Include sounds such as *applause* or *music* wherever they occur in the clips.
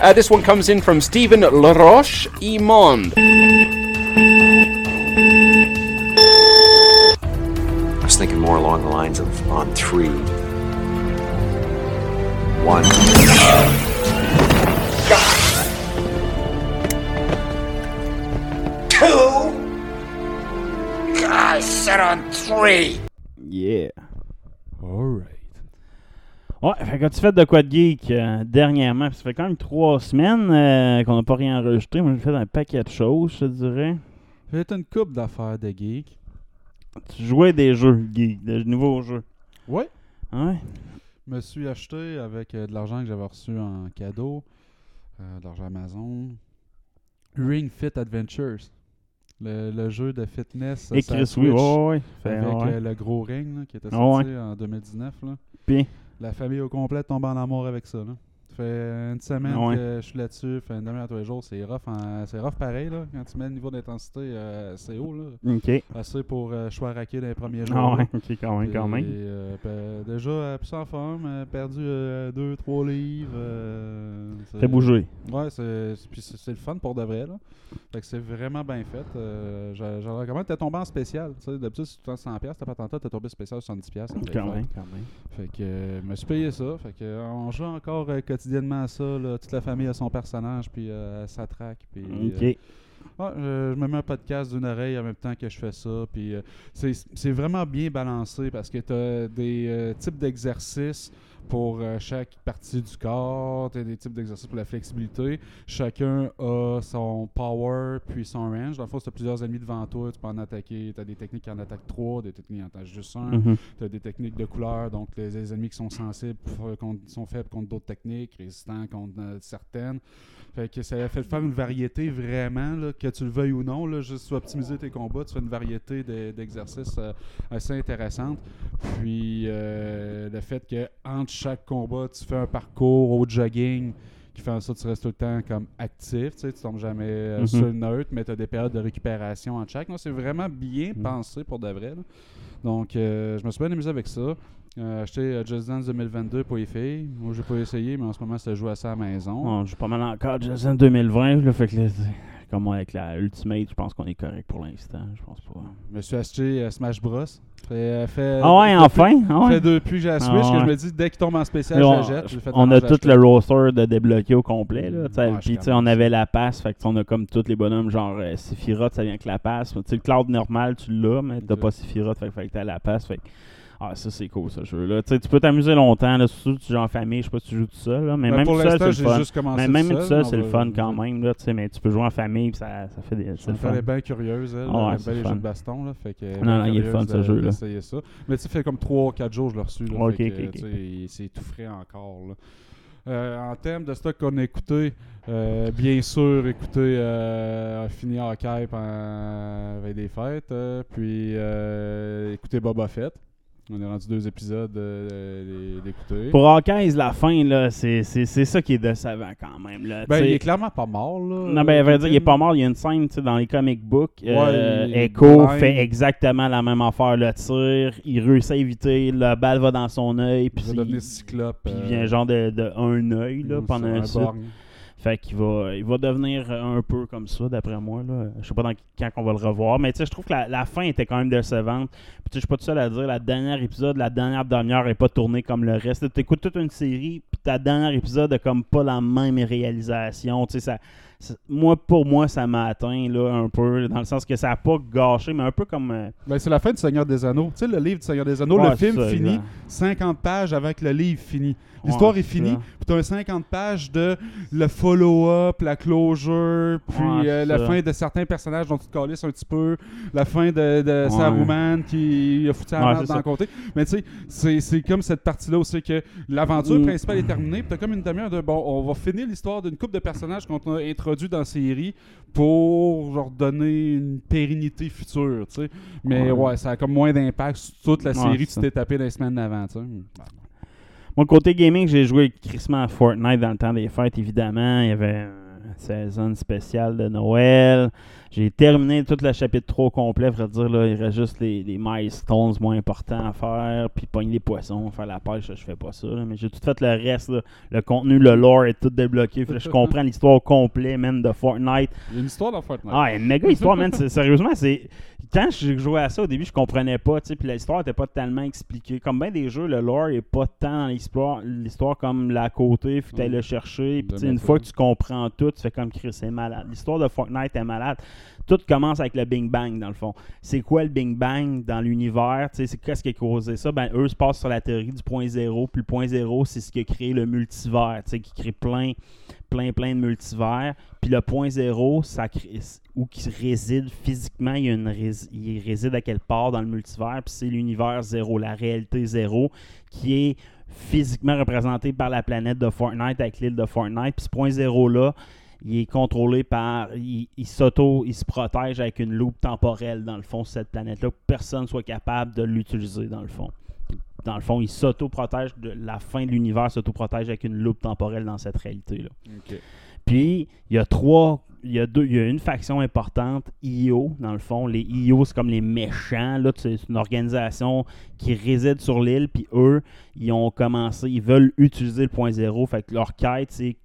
Uh, this one comes in from Stephen Laroche Imond. I was thinking more along the lines of on three. One. Two. I said on three. Yeah. Alright. Ouais, fait que tu fait de quoi de geek euh, dernièrement? Ça fait quand même trois semaines euh, qu'on n'a pas rien enregistré. Moi, j'ai fait un paquet de choses, je te dirais. J'ai fait une coupe d'affaires de geek. Tu jouais des jeux geek, de nouveaux jeux. Ouais. Ouais. Je me suis acheté avec euh, de l'argent que j'avais reçu en cadeau, de l'argent Amazon, Ring Fit Adventures. Le, le jeu de fitness. Et Chris, oui, ouais, ouais. Fait, Avec ouais. le gros ring là, qui était sorti en 2019. Là. Puis, La famille au complet tombe en amour avec ça. Là. Ça fait une semaine Ouais. que je suis là-dessus, fait une demi-heure tous les jours. C'est rough, c'est rough pareil là, quand tu mets le niveau d'intensité euh, assez haut. Là. ok. Assez pour euh, choiraquer dans les premiers jours. Ah ouais, ok, quand même, quand même. euh, déjà, euh, plus en forme, euh, perdu 2-3 livres. Fait bouger. Ouais, c'est puis c'est le fun pour de vrai. Là. Fait que c'est vraiment bien fait. Je, recommande. T'es tombé en spécial. D'habitude, si tu 100$, t'as pas tant t'as tombé spécial 70$. ça me fait Quand même, quand même. Fait que je me suis payé ça. Fait que on joue encore euh, quotidiennement à ça. là. Toute la famille a son personnage, puis euh, ça traque. Puis, Ok. euh, Ouais, je, je me mets un podcast d'une oreille en même temps que je fais ça. Puis euh, c'est c'est vraiment bien balancé parce que tu as des euh, types d'exercices pour euh, chaque partie du corps. Tu as des types d'exercices pour la flexibilité. Chacun a son power puis son range. Dans le fond, si tu as plusieurs ennemis devant toi, tu peux en attaquer. Tu as des techniques qui en attaquent trois, des techniques qui en attaquent juste un. Mhm. Tu as des techniques de couleur, donc les, les ennemis qui sont sensibles euh, contre- sont faibles contre d'autres techniques, résistants contre euh, certaines. Fait que ça fait faire une variété vraiment, là, que tu le veuilles ou non. Là, juste optimiser tes combats, tu fais une variété de- d'exercices euh, assez intéressante. Puis euh, le fait que entre chaque combat, tu fais un parcours au jogging qui fait en sorte que tu restes tout le temps comme actif, tu sais, tu tombes jamais euh, Mhm. sur le neutre, mais tu as des périodes de récupération entre chaque. Non, C'est vraiment bien Mhm. pensé pour de vrai. là. Donc, euh, je me suis bien amusé avec ça. Euh, acheté euh, Just Dance 2022 pour les filles. Moi, j'ai pas essayé, mais en ce moment, ça joue à ça à la maison. On joue pas mal encore Jason 2020, là, fait que là, comme avec la Ultimate, je pense qu'on est correct pour l'instant. Je pense pas. Je me suis acheté euh, Smash Bros. Fait, euh, fait- Ah ouais, depuis- enfin? Ah ouais? fait depuis que j'ai la Ah Switch que je me dis, dès qu'il tombe en spécial, je on, la jette. On a je tout le roster de débloqué au complet. Là, Ouais, je puis on avait la passe, fait que on a comme tous les bonhommes, genre euh, Sephiroth, ça vient avec la passe. Tu sais, le cloud normal, tu l'as, mais t'as pas Sephiroth, fait, que- fait que t'as la passe. Fait que- ah, ça c'est cool ce jeu-là. Tu peux t'amuser longtemps, là, surtout si tu joues en famille, je sais pas si tu joues tout seul, là, mais Ben, même pour tout seul, c'est le fun. Mais même tout seul, c'est le fun quand même, là, mais tu peux jouer en famille, ça, ça fait des, le Elle fun. est bien curieuse, elle. Ah ouais, elle les jeux de baston. Là, fait que elle est Non, non, il est curieuse fun, ce jeu-là. ça. Mais tu sais, fait comme 3-4 jours, je l'ai reçu. Là, Ok, fait ok, C'est tout frais encore. là. Euh, en termes de stock qu'on a écouté, euh, bien sûr, écouter euh, Fini Hawkeye pendant des fêtes, euh, puis écouter Boba Fett. On est rendu deux épisodes euh, d'écouter. Pour Hawkeye, la fin, là, c'est c'est- c'est ça qui est décevant quand même. Là, Ben, il est clairement pas mort. Là, Non, ben, à vrai dire, il est pas mort. Il y a une scène dans les comic books. euh, Echo fait exactement la même affaire. Le tir, il réussit à éviter. La balle va dans son œil. Puis Il va il, devenir cyclope. puis il euh, vient genre de, de un œil là, pendant un un suite. borgne. Fait qu'il va, il va devenir un peu comme ça, d'après moi. Là. Je sais pas dans, quand on va le revoir. Mais tu sais, je trouve que la, la fin était quand même décevante. Puis je suis pas tout seul à dire, la dernière épisode, la dernière demi-heure est pas tournée comme le reste. Tu écoutes toute une série, puis ta dernière épisode a comme pas la même réalisation. Tu sais, ça, ça- moi, pour moi, ça m'a atteint là, un peu, dans le sens que ça a pas gâché, mais un peu comme... euh, Ben, c'est la fin du Seigneur des Anneaux. Tu sais, le livre du Seigneur des Anneaux, Ouais, le film ça, finit exact. 50 pages avec le livre fini. L'histoire Ouais, est c'est finie, puis tu as 50 pages de le follow-up, la closure, puis Ouais, euh, c'est la fin de certains personnages dont tu te calisses un petit peu, la fin de, de Ouais. Saruman qui a foutu la c'est dans le côté. Mais tu sais, c'est- c'est comme cette partie-là aussi que l'aventure Mm. principale est terminée, puis tu as comme une demi-heure de bon, on va finir l'histoire d'une couple de personnages qu'on a introduit dans la série pour leur donner une pérennité future, tu sais. Mais Ouais. ça a comme moins d'impact sur toute la série que c'est tu t'es tapé dans les semaines d'avant, tu sais. Moi, côté gaming, j'ai joué crissement à Fortnite dans le temps des fêtes, évidemment. Il y avait une saison spéciale de Noël. J'ai terminé tout le chapitre 3 au complet, vrai dire. Là, il reste juste les, les milestones moins importants à faire, puis pogner les poissons, faire la pêche, je fais pas ça. là. mais j'ai tout fait le reste. là. Le contenu, le lore est tout débloqué. Fait je comprends l'histoire au complet, même de Fortnite. Il y a une histoire dans Fortnite. Ah, une méga histoire, man. Sérieusement, c'est. Quand je jouais à ça au début, je comprenais pas, tu sais, puis l'histoire était pas tellement expliquée. Comme bien des jeux, le lore est pas tant dans l'histoire, l'histoire comme la côté, faut que t'ailles Mm. le chercher. Puis une fois que tu comprends tout, tu fais comme Chris, c'est malade. L'histoire de Fortnite est malade. Tout commence avec le Big Bang, dans le fond. C'est quoi le Big Bang dans l'univers? C'est qu'est-ce qui a causé ça? Ben, eux se passent sur la théorie du point zéro. Puis le point zéro, c'est ce qui a créé le multivers, qui crée plein, plein, plein de multivers. Puis le point zéro, ça crée, où qui réside physiquement, il, y a une il réside à quelque part dans le multivers, puis c'est l'univers zéro, la réalité zéro, qui est physiquement représenté par la planète de Fortnite avec l'île de Fortnite. Puis ce point zéro-là, il est contrôlé par. Il, il s'auto. Il se protège avec une loupe temporelle, dans le fond, sur cette planète-là, que personne soit capable de l'utiliser, dans le fond. Dans le fond, il s'auto-protège de la fin de l'univers, s'auto-protège avec une loupe temporelle dans cette réalité-là. Puis, il y a trois. Il y a, deux, il y a une faction importante, IO, dans le fond. Les IO, c'est comme les méchants. Là, c'est une organisation qui réside sur l'île. Puis eux, ils ont commencé, ils veulent utiliser le point zéro. Fait que leur quête, c'est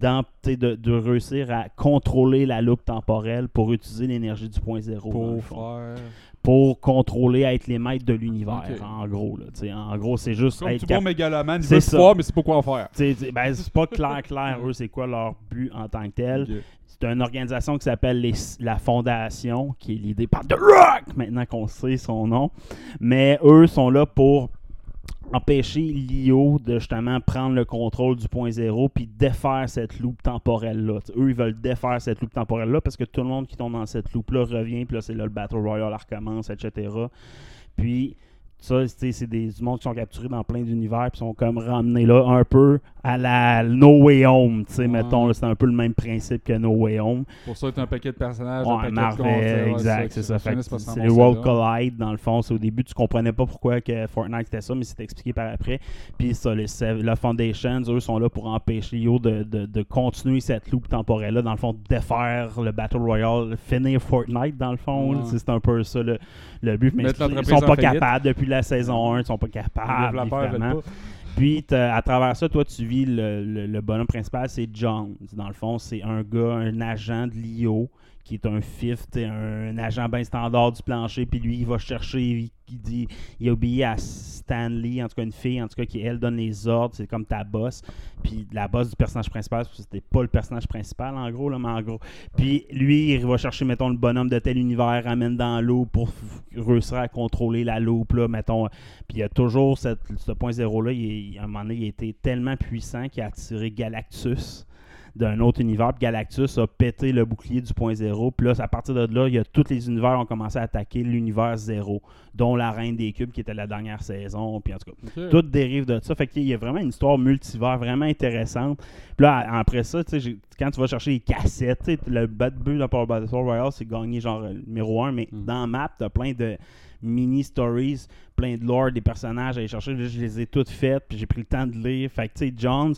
tu sais, de, de réussir à contrôler la loupe temporelle pour utiliser l'énergie du point zéro. dans Pour faire. Pour contrôler, être les maîtres de l'univers, en gros. Là, tu en gros, c'est juste Comme être tout cap- bon mégalomane, il C'est veut ça. pouvoir, mais c'est pas quoi en faire. tu tu ben, c'est pas clair, clair, eux, c'est quoi leur but en tant que tel. C'est une organisation qui s'appelle les- la Fondation, qui est l'idée par The Rock, maintenant qu'on sait son nom. Mais eux sont là pour empêcher l'IO de justement prendre le contrôle du point zéro puis défaire cette loupe temporelle-là. Eux, ils veulent défaire cette loupe temporelle-là parce que tout le monde qui tombe dans cette loupe-là revient, puis là, c'est là le Battle Royale recommence, etc. Puis, ça, c'est des du monde qui sont capturés dans plein d'univers puis sont comme ramenés là un peu à la No Way Home, tu sais, mettons, c'est un peu le même principe que No Way Home. Pour ça, t'as un paquet de personnages. un Ouais, paquet de Marvel, exact, c'est ça. c'est les World. Collide, dans le fond. C'est au début, tu comprenais pas pourquoi que Fortnite c'était ça, mais c'est expliqué par après. Puis ça, les, la Foundation, eux, sont là pour empêcher Yo de, de, de continuer cette loupe temporelle-là, dans le fond, de défaire le Battle Royale, finir Fortnite, dans le fond. C'est c'est un peu ça le, le but. Mais ils sont pas capables depuis la saison 1, ils sont pas Les capables. Puis, à travers ça, toi, tu vis le, le- le bonhomme principal, c'est John. Dans le fond, c'est un gars, un agent de l'IO, qui est un fif, t'sais, un, agent bien standard du plancher. Puis lui, il va chercher, il, dit, il obéit à Stanley, en tout cas une fille, en tout cas, qui, elle, donne les ordres. C'est comme ta boss. Puis la boss du personnage principal, c'était pas le personnage principal, en gros, là, mais en gros. Puis lui, il va chercher, mettons, le bonhomme de tel univers, ramène dans l'eau pour réussir à contrôler la loupe, là, mettons. Puis il y a toujours ce point zéro-là. À un moment donné, il a été tellement puissant qu'il a attiré Galactus d'un autre univers. Puis Galactus a pété le bouclier du point zéro. Puis là, à partir de là, il y a tous les univers ont commencé à attaquer l'univers zéro, dont la Reine des Cubes, qui était la dernière saison. Puis en tout cas, tout dérive de ça. Fait qu'il y a vraiment une histoire multivers vraiment intéressante. Puis là, après ça, quand tu vas chercher les cassettes, le bad but dans Power Battle Royale, c'est gagner genre euh, numéro 1, mais Mm. dans map, t'as plein de mini stories, plein de lore des personnages à aller chercher. Je les ai toutes faites, puis j'ai pris le temps de lire. Fait que, tu sais, Jones,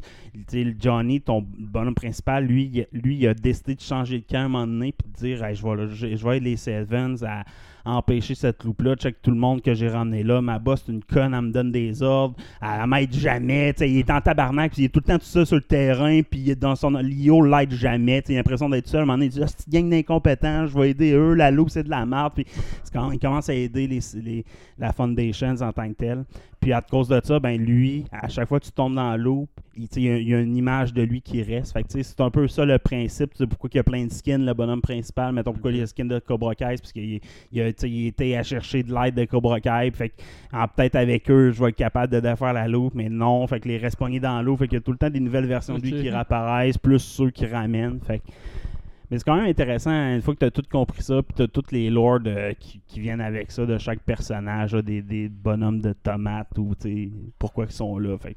Johnny, ton bonhomme principal, lui, lui, il a décidé de changer de camp à un moment donné, puis de dire, je vais, je, vais aider les Sevens à empêcher cette loupe-là. Check tout le monde que j'ai ramené là. Ma boss, c'est une conne, elle me donne des ordres. Elle, m'aide jamais. il est en tabarnak, puis il est tout le temps tout seul sur le terrain, puis il est dans son Lio, l'aide jamais. Il a l'impression d'être seul. À un moment donné, il dit, gang je vais aider eux. La loupe, c'est de la merde. Puis il commence à aider les, les- la Foundations en tant que tel. Puis à cause de ça, ben lui, à chaque fois que tu tombes dans tu sais, il y a- il y, a une image de lui qui reste. Fait que, c'est un peu ça le principe. Pourquoi il y a plein de skins, le bonhomme principal. Mettons pourquoi il y a skin de Cobra Kai, parce qu'il il a, il était à chercher de l'aide de Cobra Kai. Fait que, peut-être avec eux, je vais être capable de défaire la loupe, mais non. Fait que les dans l'eau. Fait qu'il y a tout le temps des nouvelles versions de lui qui réapparaissent, plus ceux qui ramènent. Fait que- mais c'est quand même intéressant, hein, une fois que tu as tout compris ça, puis tu as toutes les lords euh, qui, qui viennent avec ça de chaque personnage, là, des, des bonhommes de tomates ou pourquoi ils sont là. Fait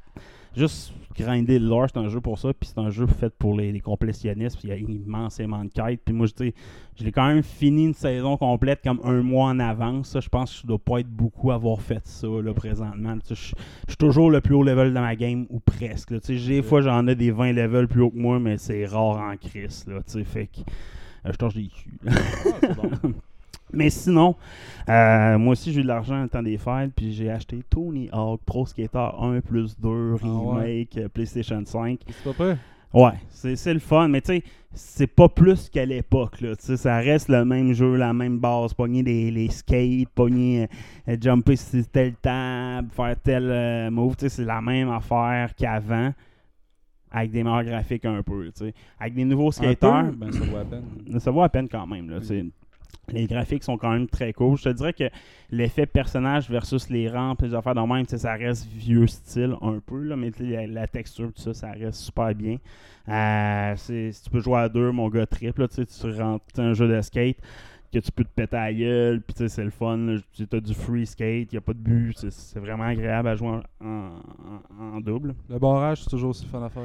juste grinder le lore, c'est un jeu pour ça, puis c'est un jeu fait pour les, les complétionnistes, puis il y a immensément de quêtes. Puis moi, je je l'ai quand même fini une saison complète comme un mois en avance. Je pense que je dois pas être beaucoup avoir fait ça là, présentement. Je suis toujours le plus haut level de ma game, ou presque. là. Tu sais, Des fois, j'en ai des 20 levels plus haut que moi, mais c'est rare en crise. Là, tu sais, fait que euh, je torche des culs. *laughs* Mais sinon, euh, moi aussi j'ai eu de l'argent le temps des fêtes, puis j'ai acheté Tony Hawk Pro Skater 1 plus 2 Ah ouais? remake euh, PlayStation 5. C'est pas? Ouais, c'est le fun, mais tu sais, c'est pas plus qu'à l'époque, là. Tu sais, ça reste le même jeu, la même base. Pogner les, les skates, pogner, euh, euh, jumper sur telle table, faire tel euh, move, tu sais, c'est la même affaire qu'avant, avec des meilleurs graphiques un peu, tu sais. Avec des nouveaux peu? Ben, ça vaut à peine. ça vaut à peine quand même. Là. Les graphiques sont quand même très cool. Je te dirais que l'effet personnage versus les rampes, les affaires de même, ça reste vieux style un peu, là, mais la, texture, tout ça, ça reste super bien. Euh, si tu peux jouer à deux, mon gars triple, tu rentres un jeu de skate que tu peux te péter à la gueule, puis tu sais, c'est le fun. Tu as du free skate, il n'y a pas de but. c'est- vraiment agréable à jouer en, en- en double. Le barrage, c'est toujours aussi fun à faire.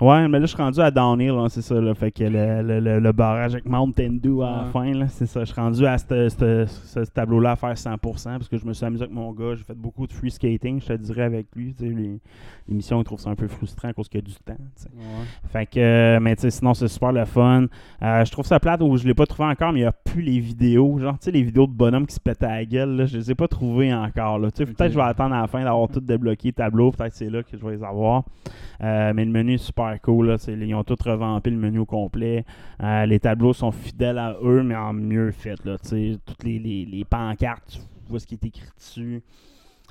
Ouais, mais là, je suis rendu à Downhill, hein, c'est ça. Là, fait que le, le- le- le barrage avec Mountain Dew à la fin, c'est ça. Je suis rendu à ce- tableau-là à faire 100% parce que je me suis amusé avec mon gars. J'ai fait beaucoup de free skating, je te dirais, avec lui. tu sais, missions, il trouve ça un peu frustrant à cause qu'il y a du temps. tu sais. Ouais. Fait que, euh, mais tu sais, sinon, c'est super le fun. Euh, je trouve ça plate où je l'ai pas trouvé encore, mais il n'y a plus les vidéos. Genre, tu sais, les vidéos de bonhomme qui se pètent à la gueule, là, je les ai pas trouvées encore. Là. Tu sais, Ok. Peut-être que je vais attendre à la fin d'avoir tout débloqué, le tableau. Peut-être que c'est là que je vais les avoir. Euh, mais le menu est super cool. Là, ils ont tout revampé le menu au complet. Euh, les tableaux sont fidèles à eux, mais en mieux fait. Là, tu sais, toutes les, les, les pancartes, tu vois ce qui est écrit dessus.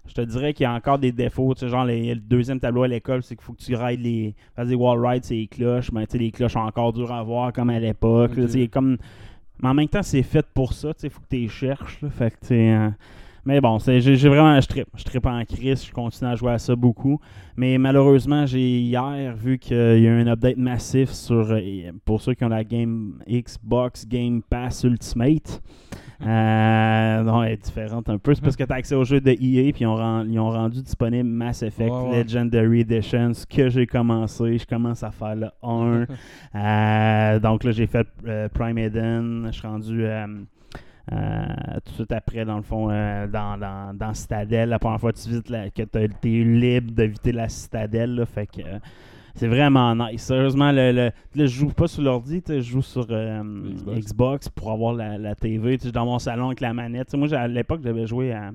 Je te dirais qu'il y a encore des défauts. Tu sais, genre, les- le deuxième tableau à l'école, c'est qu'il faut que tu rides les. fasses des wall rides, c'est les cloches. Mais tu sais, les cloches sont encore dures à voir comme à l'époque. tu sais, comme... Mais en même temps, c'est fait pour ça. Il faut que tu les cherches. là. Fait que, euh, Mais bon, j'ai vraiment. Je trippe. Je trippe en crise. Je continue à jouer à ça beaucoup. Mais malheureusement, j'ai hier vu qu'il y a eu un update massif sur. euh, pour ceux qui ont la Game Xbox Game Pass Ultimate. Euh, non, elle est différente un peu. C'est parce que tu as accès au jeu de EA, puis ils ont, ren- ils ont rendu disponible Mass Effect ouais. Legendary Edition, ce que j'ai commencé. Je commence à faire le 1. *laughs* Euh, donc là, j'ai fait euh, Prime Eden. Je suis rendu euh, tout de suite après, dans le fond, euh, dans, dans, dans Citadel. La première fois que tu visites, la, que tu es libre de visiter la Citadelle. là, fait que. euh, c'est vraiment nice. Sérieusement, le, le- je joue pas sur l'ordi, je joue sur euh, Xbox. Xbox. pour avoir la, la TV. Tu sais, dans mon salon avec la manette. Moi, à l'époque, j'avais joué à,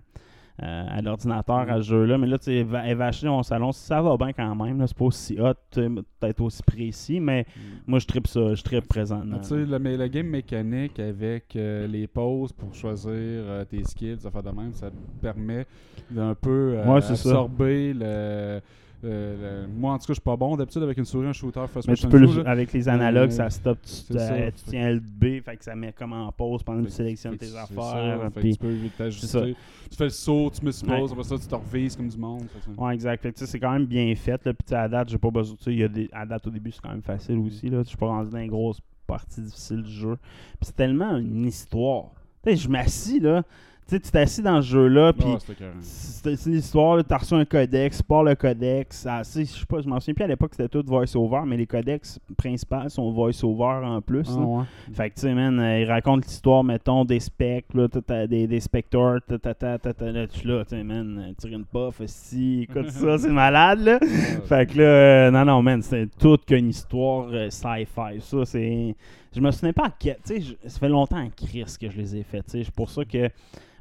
euh, à l'ordinateur à ce jeu-là. Mais là, tu sais, dans mon salon. Ça va bien quand même. C'est pas aussi hot, peut-être aussi précis. Mais moi, je tripe ça. Je tripe présentement. Mm. Tu sais, le, mais le game mécanique avec euh, les pauses pour choisir euh, tes skills, ça fait de même, ça te permet d'un peu Ouais, c'est ça. absorber le, le- le- Moi, en tout cas, je suis pas bon d'habitude avec une souris, un shooter Mais tu peux le- shoot, là. avec les analogues, Euh, ça stop, tu, c'est euh, ça. tu tiens le B, fait que ça met comme en pause pendant que tu sélectionnes tes affaires. ça, puis- tu peux t'ajuster. fais le saut, tu me supposes, après ça, tu te revises comme du monde. Ouais, exact. C'est quand même bien fait. Là. Puis à date, j'ai pas besoin. y a des, à date, au début, c'est quand même facile aussi. Là. Je suis pas rendu dans les grosses parties difficiles du jeu. Puis c'est tellement une histoire. Je m'assis, là. Tu sais, tu t'assis dans ce jeu-là, puis Ah, c'est une histoire, tu as reçu un codex, tu pars le codex. ça, c'est- Je sais pas, je m'en souviens plus à l'époque, c'était tout voice-over, mais les codex principaux sont voice-over en plus. Ah, ouais. Fait que, tu sais, man, euh, il raconte l'histoire, mettons, des specs, là, t'as- t'as des, des spectors, t'as- t'as- t'as- t'as- t'as- là, tu là, tu sais, man, euh, tire une puff, si, écoute ça, *laughs* c'est malade, là. Fait que là, euh, non, non, man, c'est toute qu'une histoire euh, sci-fi, ça, c'est... Je me souviens pas à. Tu sais, ça fait longtemps en crise que je les ai faites, c'est pour ça que,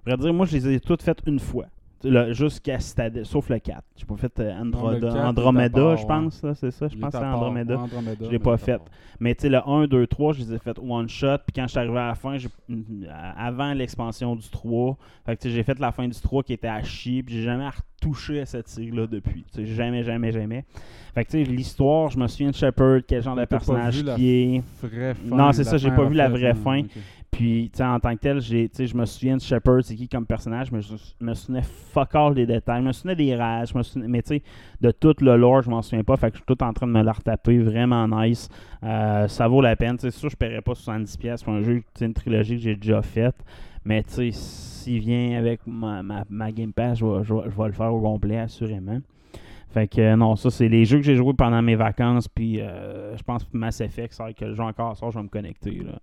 vrai dire, moi, je les ai toutes faites une fois. Jusqu'à Citadel, sauf le 4. J'ai pas fait euh, Androda- le 4, il est à Andromeda, part, je pense, là, c'est ça, je pense que c'est. Andromeda. Andromeda, Je l'ai pas fait. Mais tu sais, le 1, 2, 3, je les ai fait one shot. Puis quand je suis arrivé à la fin, avant l'expansion du 3, fait que j'ai fait la fin du 3 qui était à chier. Puis j'ai jamais retouché à cette série-là depuis. Jamais, jamais, jamais. Fait que tu sais, l'histoire, je me souviens de Shepard, quel genre de personnage qui est. Vraie fin, Non, c'est ça, j'ai pas vu la vraie non, fin. Puis, tu sais, en tant que tel, je me souviens de Shepard, c'est qui comme personnage, mais je me souvenais fuck all des détails. Je me souvenais des rages, je me souvenais, mais tu sais, de tout le lore, je m'en souviens pas. Fait que je suis tout en train de me la retaper. Vraiment nice. Euh, ça vaut la peine. Tu sais, c'est sûr, je paierais pas 70$ pour un jeu, sais, une trilogie que j'ai déjà faite. Mais tu sais, s'il vient avec ma, ma, Game Pass, je vais, le faire au complet, assurément. Fait que non, ça, c'est les jeux que j'ai joués pendant mes vacances. Puis euh, je pense que Mass Effect, c'est vrai que le jeu encore sort, je vais me connecter. Là.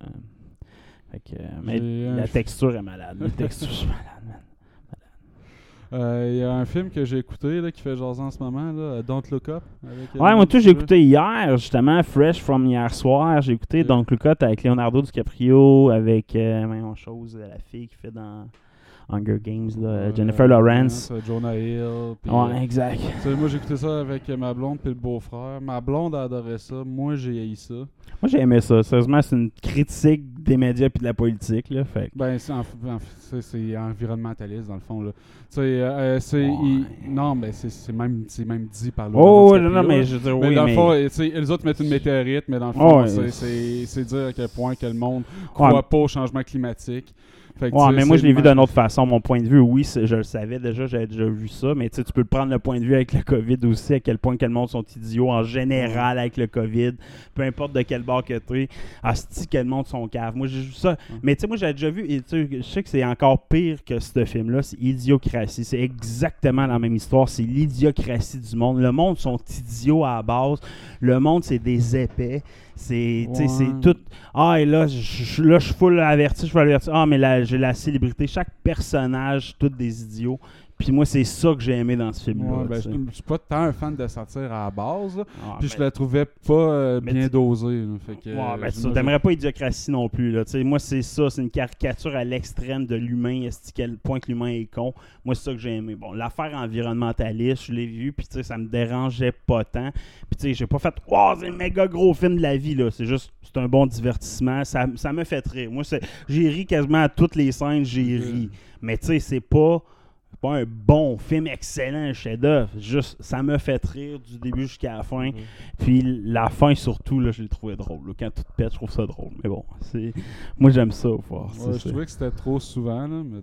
Fait que, euh, mais J'ai la texture est malade. La *laughs* texture est malade, man. Euh, Il y a un film que j'ai écouté là, qui fait jaser en ce moment, là, euh, Don't Look Up. avec, Ouais, moi, tout, j'ai écouté hier, justement, Fresh from hier soir. J'ai écouté Ok. donc Look Up avec Leonardo DiCaprio, avec euh, voyons, chose, la fille qui fait dans Hunger Games, là, Euh, Jennifer Lawrence. euh, Jonah Hill. puis, Ouais, euh, exact. sais, moi, j'ai écouté ça avec euh, ma blonde puis le beau-frère. Ma blonde a adoré ça. Moi, j'ai haï ça. Moi, j'ai aimé ça. Sérieusement, c'est une critique des médias puis de la politique, là. Fait Ben, c'est en- environnementaliste, dans le fond. Là. Euh, euh, c'est... Ouais. il- non, mais c'est c'est même, c'est même dit par le Oh, non, non, mais je veux dire, Mais oui, dans mais... le fond, les autres mettent une météorite, mais dans le fond, c'est c'est dire à quel point que le monde croit Ouais. pas au changement climatique. Fait que, Ouais, mais moi, je l'ai vu d'une autre façon. Mon point de vue, oui, je le savais déjà, j'avais déjà vu ça, mais tu sais, tu peux prendre le point de vue avec le COVID aussi, à quel point que le monde sont idiots en général avec le COVID, peu importe de quel bord que tu es, asti que le monde sont cave. Moi, j'ai vu ça. Mais tu sais, moi, j'avais déjà vu, et tu sais, je sais que c'est encore pire que ce film-là, c'est Idiocratie. C'est exactement la même histoire, c'est l'idiocratie du monde. Le monde sont idiots à la base, le monde, c'est des épais. C'est Ouais. tout. Ah, et là, je là, suis full averti, je suis averti. Ah, mais là, j'ai la célébrité. Chaque personnage, tous des idiots. Puis moi, c'est ça que j'ai aimé dans ce film-là. Ouais, ben, je je suis pas tant un fan de satire à la base, Ah, puis ben, je la trouvais pas euh, bien dosée. Fait que, Ouais, euh, ben, pas Idiocratie non plus. Là. Moi, c'est ça. C'est une caricature à l'extrême de l'humain. Est-ce quel point que l'humain est con. Moi, c'est ça que j'ai aimé. Bon, l'affaire environnementaliste, je l'ai vu. Puis, tu sais, ça me dérangeait pas tant. Puis, tu sais, j'ai pas fait Wow, c'est un méga gros film de la vie. là. C'est juste, c'est un bon divertissement. Ça, ça me fait rire. Moi, j'ai ri quasiment à toutes les scènes. J'ai ri. Mais, tu sais, c'est pas. Pas un bon film excellent, un chef-d'œuvre. Juste, ça me fait rire du début jusqu'à la fin. Puis la fin surtout, là, je l'ai trouvé drôle. là. Quand tout pète, je trouve ça drôle. Mais bon, c'est moi j'aime ça. voir. Ouais, je trouvais que c'était trop souvent, là, mais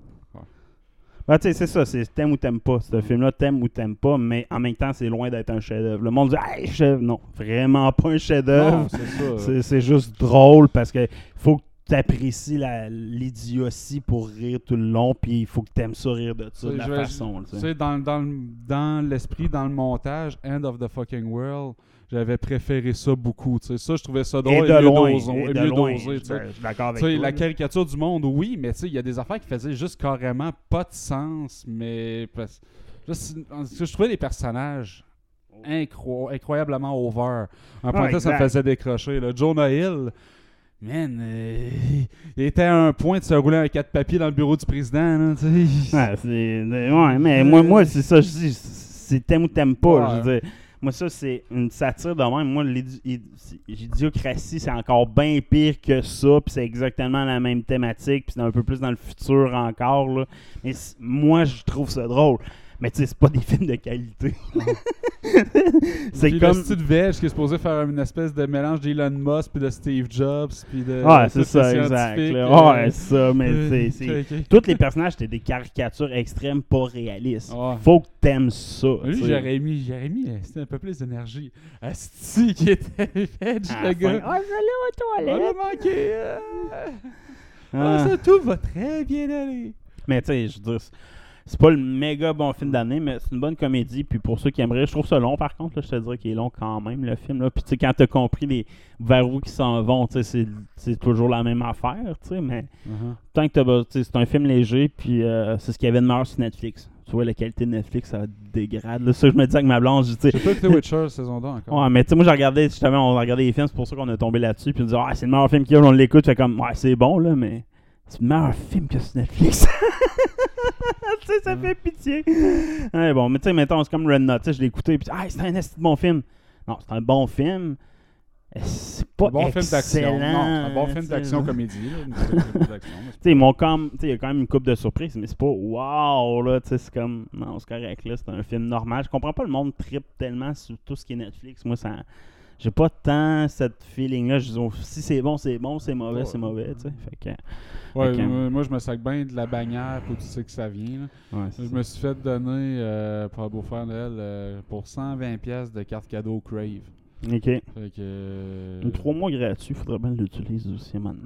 Ben, c'est ça, c'est t'aimes ou t'aimes pas. Ce film-là, t'aimes ou t'aimes pas, mais en même temps, c'est loin d'être un chef-d'œuvre. Le monde dit, hey, chef, non, vraiment pas un chef-d'œuvre. Non, c'est ça. C'est c'est juste drôle parce que faut que tu apprécies l'idiotie pour rire tout le long, puis il faut que tu aimes ça rire de ça, de la je- façon. tu sais. dans, dans, dans l'esprit, dans le montage, End of the Fucking World, j'avais préféré ça beaucoup. tu sais. Ça, je trouvais ça Et drôle de et mieux loin, dosé- et et de mieux loin, dosé, je tu sais. je suis d'accord avec toi. la caricature du monde, oui, mais tu sais, il y a des affaires qui faisaient juste carrément pas de sens, mais en- je trouvais les personnages incro- incroyablement over. Un point Ah, ça, ça me faisait décrocher. Là. Jonah Hill, man, euh, il était à un point de se rouler un quatre papiers dans le bureau du président. Là, tu sais. Ouais, c'est- ouais, mais moi, moi c'est ça, je dis, c'est t'aimes ou t'aimes pas. Ouais. Je veux dire, moi, ça, c'est une satire de même. Moi, l'idiocratie, c'est encore bien pire que ça, puis c'est exactement la même thématique, puis c'est un peu plus dans le futur encore. Là. Mais moi, je trouve ça drôle. Mais tu sais, c'est pas des films de qualité. *laughs* c'est comme. Le style veg qui est supposé faire une espèce de mélange d'Elon Musk puis de Steve Jobs puis de. Ouais, c'est ça, exact. euh, Ouais, c'est ça, mais euh, *laughs* c'est-. Tous les personnages, c'était des caricatures extrêmes, pas réalistes. Faut que t'aimes ça. Lui, j'aurais mis, j'aurais mis c'était un peu plus d'énergie. Asti qui était veg, À le gars. fin, Ah, je vais aller aux On toilettes. a manqué. euh, Ah. ah, ça, tout va très bien aller. Mais tu sais, je dire, c'est- pas le méga bon film d'année, mais c'est une bonne comédie. Puis pour ceux qui aimeraient, je trouve ça long par contre. là, je te dirais qu'il est long quand même, le film. Là. Puis tu sais, quand t'as compris les vers où ils s'en vont, tu sais, c'est- toujours la même affaire. tu sais, Mais tant que c'est un film léger, puis euh, c'est ce qu'il y avait de meilleur sur Netflix. Tu vois, la qualité de Netflix, ça dégrade. Là, ça, je me disais avec ma blanche, tu sais. J'ai pas écouté Witcher saison 2 encore. Ouais, mais tu sais, moi, j'ai regardé, justement, on regardait les films, c'est pour ça qu'on est tombé là-dessus. Puis on dit, ah, c'est le meilleur film qu'il y a, on l'écoute, fait comme, ouais, c'est bon, là, mais c'est le meilleur film que sur Netflix. *laughs* tu sais, ça fait pitié. Ouais, bon, mais tu sais, mettons, c'est comme Red Knot, tu sais, je l'ai écouté, puis, ah, c'est un esti de bon film. Non, c'est un bon film. Euh, C'est pas un bon film d'action. Non, c'est un bon film d'action comédie. *laughs* sais. Tu sais, il y a quand même une coupe de surprises, mais c'est pas wow, là. Tu sais, c'est comme. Non, c'est correct, là. C'est un film normal. Je comprends pas le monde trip tellement sur tout ce qui est Netflix. Moi, ça. J'ai pas tant cette feeling-là. Je dis, oh, si c'est bon, c'est bon, c'est mauvais, Ouais. c'est mauvais, tu sais. Fait que. Ouais, moi, moi, je me sac bien de la bannière pour tu sais que ça vient. là. Ouais, Je ça. me suis fait donner euh, pour un beau-frère Noël euh, pour 120 pièces de carte cadeau Crave. Ok. Fait que, euh, trois mois gratuit, faudrait bien l'utiliser aussi donné.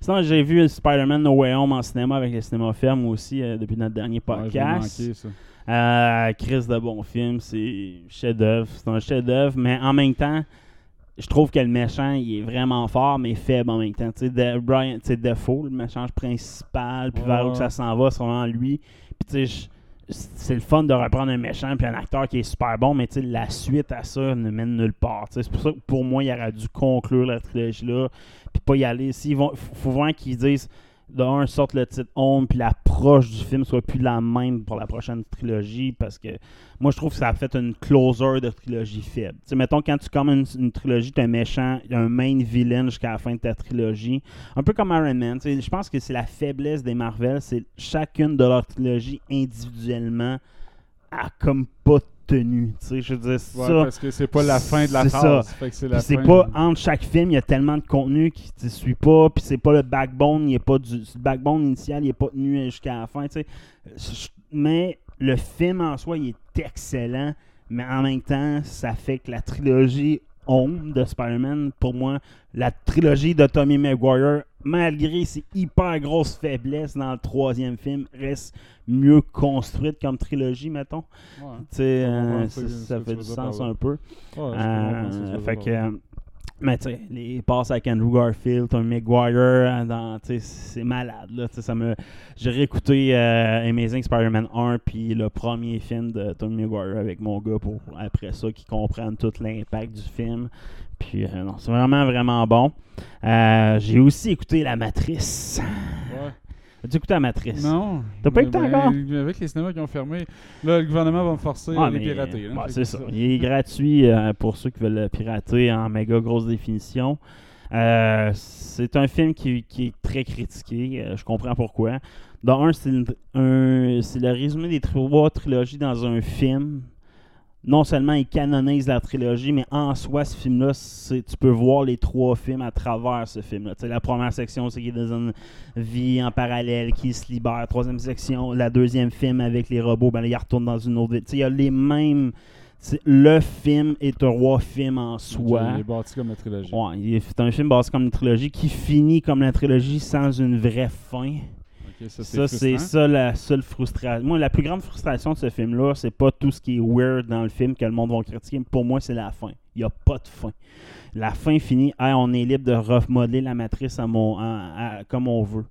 Sinon, j'ai vu Spider-Man No Way Home en cinéma avec le cinéma ferme aussi euh, depuis notre dernier je podcast. manqué, ça. Euh, Chris de bon film, c'est chef-d'œuvre. C'est un chef-d'œuvre, mais en même temps, je trouve que le méchant, il est vraiment fort, mais faible en même temps. Tu sais, de- Brian, tu sais, Defoe, le méchant principal, puis vers où ça s'en va, c'est vraiment lui. Puis tu sais, c'est le fun de reprendre un méchant puis un acteur qui est super bon, mais tu sais, la suite à ça ne mène nulle part. C'est pour ça que pour moi, il aurait dû conclure la trilogie-là, puis pas y aller. S'ils vont, faut vraiment qu'ils disent de un, sorte le titre Home, puis l'approche du film soit plus la même pour la prochaine trilogie, parce que moi, je trouve que ça a fait une closer de trilogie faible. Sais, mettons, quand tu commences une, une trilogie, tu un méchant, un main villain jusqu'à la fin de ta trilogie. Un peu comme Iron Man. Je pense que c'est la faiblesse des Marvel, c'est chacune de leurs trilogies individuellement a comme pas tenu. Tu sais, je veux dire, Ouais, ça. parce que c'est pas la fin de la que c'est pas entre chaque film, il y a tellement de contenu qui ne suit pas, puis c'est pas le backbone, il est pas du le backbone initial, il est pas tenu jusqu'à la fin, tu sais. Mais le film en soi, il est excellent, mais en même temps, ça fait que la trilogie Home de Spider-Man, pour moi, la trilogie de Tommy Maguire, malgré ses hyper grosses faiblesses dans le troisième film, reste mieux construite comme trilogie, mettons. Ouais. Euh, ça, que fait du sens un peu. Ouais, Euh, fait que, euh, mais tu sais, les passes avec Andrew Garfield, un Maguire, euh, dans, c'est malade. Là, Tu sais, ça me, j'ai réécouté euh, Amazing Spider-Man 1 puis le premier film de Tom Maguire avec mon gars pour après ça qu'ils comprennent tout l'impact du film. Puis euh, non, c'est vraiment vraiment bon. Euh, j'ai aussi écouté La Matrice. Ouais. As-tu écouté La Matrice? Non. T'as pas écouté ben, encore? Avec les cinémas qui ont fermé, là, le gouvernement va me forcer Ah, à les mais, pirater. c'est ça. Il est gratuit euh, pour ceux qui veulent le pirater en méga grosse définition. Euh, c'est un film qui, qui est très critiqué. euh, je comprends pourquoi. Dans un- c'est le résumé des trois trilogies dans un film. Non seulement il canonise la trilogie, mais en soi, ce film-là, tu peux voir les trois films à travers ce film-là. La première section, c'est qu'il est dans une vie en parallèle, qui se libère. Troisième section, la deuxième film avec les robots, ben là, il retourne dans une autre sais, il y a les mêmes. Le film est un roi film en soi. Il est bâti comme la trilogie. Ouais, c'est un film basé comme une trilogie qui finit comme la trilogie sans une vraie fin. Ça, c'est ça la seule frustration. Moi, la plus grande frustration de ce film-là, c'est pas tout ce qui est weird dans le film que le monde va critiquer. Pour moi, c'est la fin. Il n'y a pas de fin. La fin finit, Hey, on est libre de remodeler la matrice à mon, à- à- comme on veut.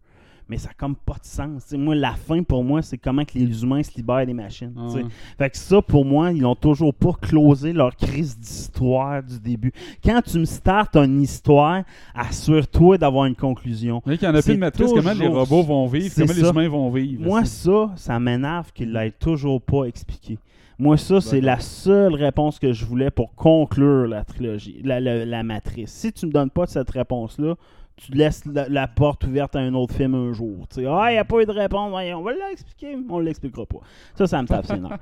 Mais ça n'a comme pas de sens. Moi, la fin, pour moi, c'est comment que les humains se libèrent des machines. Ouais. Fait que ça, pour moi, ils n'ont toujours pas closé leur crise d'histoire du début. Quand tu me startes une histoire, assure-toi d'avoir une conclusion. Mais qu'il n'y en a plus de matrice, comment les robots vont vivre, comment les humains vont vivre. Moi, ça, ça m'énerve qu'il l'ait toujours pas expliqué. Moi, ça, c'est la seule réponse que je voulais pour conclure la trilogie, la, la- la matrice. Si tu me donnes pas cette réponse-là, tu laisses la, la porte ouverte à un autre film un jour. Tu sais, ah, il n'y a pas eu de réponse, on va l'expliquer, mais on l'expliquera pas. Ça, ça me tape ses nerfs.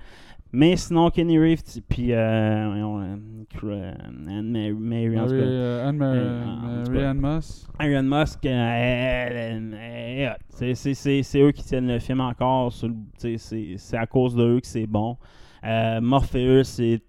Mais sinon, Kenny Reeves, puis euh, euh, euh, Anne Mary, en tout cas. euh, Anne Mar- Euh, en tout Mary cas. Ann Moss. Hot. C'est- eux qui tiennent le film encore. C'est c'est à cause de eux que c'est bon. Euh, Morpheus, c'est.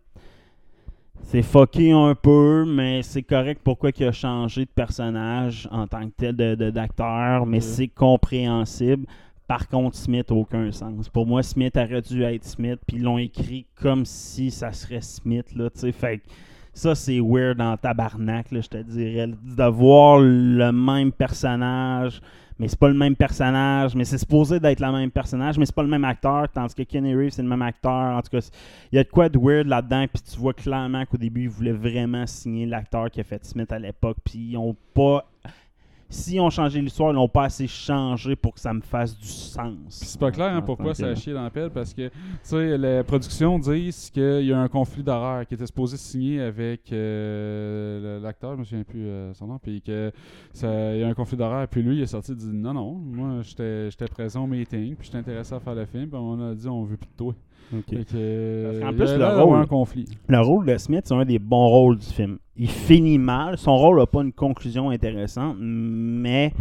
C'est fucké un peu, mais c'est correct pourquoi il a changé de personnage en tant que tel de- d'acteur, mais c'est compréhensible. Par contre, Smith n'a aucun sens. Pour moi, Smith aurait dû être Smith, puis ils l'ont écrit comme si ça serait Smith. Là, tu sais. fait que ça, c'est weird en tabarnak, là, je te dirais. De voir le même personnage, mais c'est pas le même personnage, mais c'est supposé d'être le même personnage, mais c'est pas le même acteur, tandis que Kenny Reeves, c'est le même acteur. En tout cas, il y a de quoi de weird là-dedans, puis tu vois clairement qu'au début, ils voulaient vraiment signer l'acteur qui a fait Smith à l'époque, puis ils ont pas... S'ils ont changé l'histoire, ils l'ont pas assez changé pour que ça me fasse du sens. C'est pas clair hein, En pourquoi ça a chié dans la pelle parce que, tu sais, les productions disent qu'il y a un conflit d'horaire qui était supposé signer avec euh, l'acteur, je me souviens plus euh, son nom, puis que ça, il y a un conflit d'horaire, puis lui il est sorti et dit non, non, moi j'étais présent au meeting, puis j'étais intéressé à faire le film, puis on a dit on veut plus de toi. Ok. Fait que, euh, il y plus, le rôle- un conflit. Le rôle de Smith, c'est un des bons rôles du film. Il finit mal. Son rôle n'a pas une conclusion intéressante, mais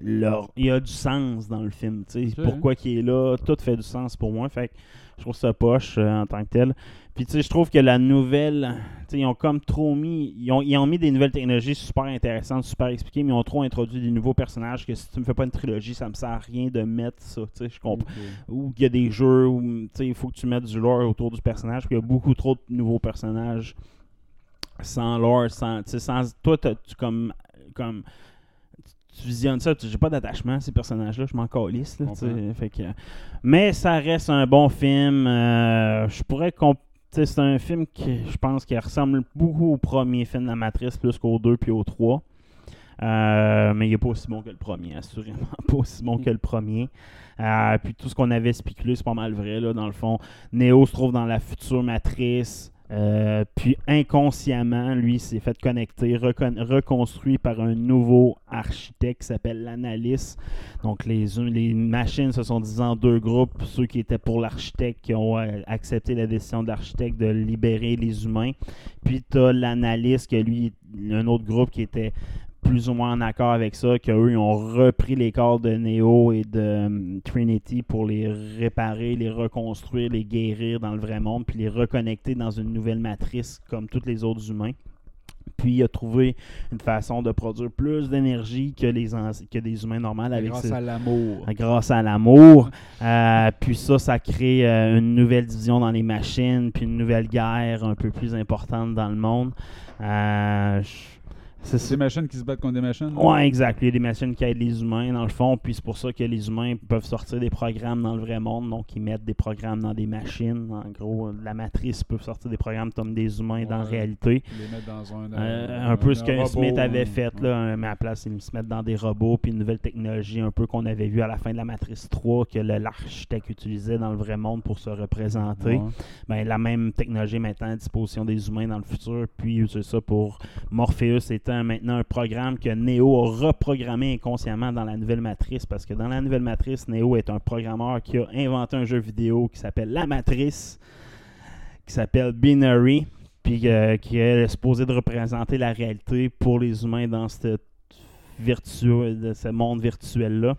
leur- il y a du sens dans le film. tu sais. C'est Pourquoi qu'il est là, tout fait du sens pour moi. Fait que je trouve ça poche euh, en tant que tel. Puis je trouve que la nouvelle, ils ont comme trop mis, ils ont, ils ont mis des nouvelles technologies super intéressantes, super expliquées, mais ils ont trop introduit des nouveaux personnages que si tu me fais pas une trilogie, ça me sert à rien de mettre ça. Je comprends. Ou qu'il y a des jeux où il faut que tu mettes du lore autour du personnage, puis il y a beaucoup trop de nouveaux personnages sans lore, sans, tu sais, sans toi, t'as- tu comme, comme tu visionnes ça, j'ai pas d'attachement à ces personnages-là, je m'en calisse. là, tu sais, Comprends. fait que, mais ça reste un bon film. euh, je pourrais comp- tu sais, c'est un film qui, je pense, qui ressemble beaucoup au premier film de la Matrice, plus qu'au 2 puis au 3. Euh, mais il n'est pas aussi bon que le premier, assurément *laughs* pas aussi bon que le premier. Euh, puis tout ce qu'on avait spéculé, c'est pas mal vrai, là, dans le fond. Neo se trouve dans la future matrice. Euh, puis inconsciemment, lui, s'est fait connecter, recon- reconstruit par un nouveau architecte qui s'appelle l'Analyst. Donc les, les machines se sont divisées en deux groupes. Ceux qui étaient pour l'architecte, qui ont euh, accepté la décision de l'architecte de libérer les humains. Puis tu as l'analyste, que lui, un autre groupe qui était plus ou moins en accord avec ça, qu'eux, ils ont repris les corps de Neo et de hum, Trinity pour les réparer, les reconstruire, les guérir dans le vrai monde, puis les reconnecter dans une nouvelle matrice comme tous les autres humains. Puis il a trouvé une façon de produire plus d'énergie que, les que des humains normaux avec Grâce ses- à l'amour. grâce à l'amour. Euh, puis ça, ça crée euh, une nouvelle division dans les machines, puis une nouvelle guerre un peu plus importante dans le monde. Euh, je- c'est des machines qui se battent contre des machines. là? Ouais, exact. Il y a des machines qui aident les humains, dans le fond, puis c'est pour ça que les humains peuvent sortir des programmes dans le vrai monde, donc ils mettent des programmes dans des machines. En gros, la matrice peut sortir des programmes comme des humains dans la réalité. Les mettent dans un. Euh, un peu ce que Smith avait fait, là, mais à la place, ils se mettent dans des robots, puis une nouvelle technologie, un peu qu'on avait vu à la fin de la Matrice 3, que l'architecte utilisait dans le vrai monde pour se représenter. Ouais. Ben, la même technologie maintenant à disposition des humains dans le futur, puis c'est ça pour Morpheus étant maintenant un programme que Neo a reprogrammé inconsciemment dans la nouvelle matrice, parce que dans la nouvelle matrice, Neo est un programmeur qui a inventé un jeu vidéo qui s'appelle La Matrice, qui s'appelle Binary, puis euh, qui est supposé de représenter la réalité pour les humains dans cette ce monde virtuel-là.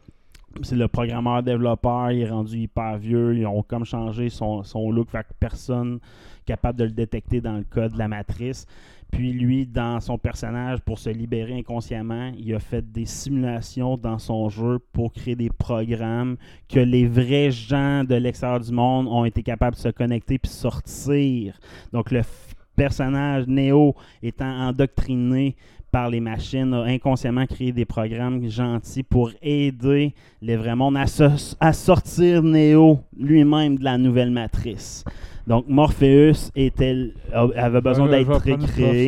C'est le programmeur développeur, il est rendu hyper vieux, ils ont comme changé son, look, fait personne capable de le détecter dans le code de la matrice. Puis lui, dans son personnage, pour se libérer inconsciemment, il a fait des simulations dans son jeu pour créer des programmes que les vrais gens de l'extérieur du monde ont été capables de se connecter puis sortir. Donc le personnage Neo étant endoctriné par les machines a inconsciemment créé des programmes gentils pour aider les vrais mondes à, se- à sortir Neo lui-même de la nouvelle matrice. Donc Morpheus était, avait besoin d'être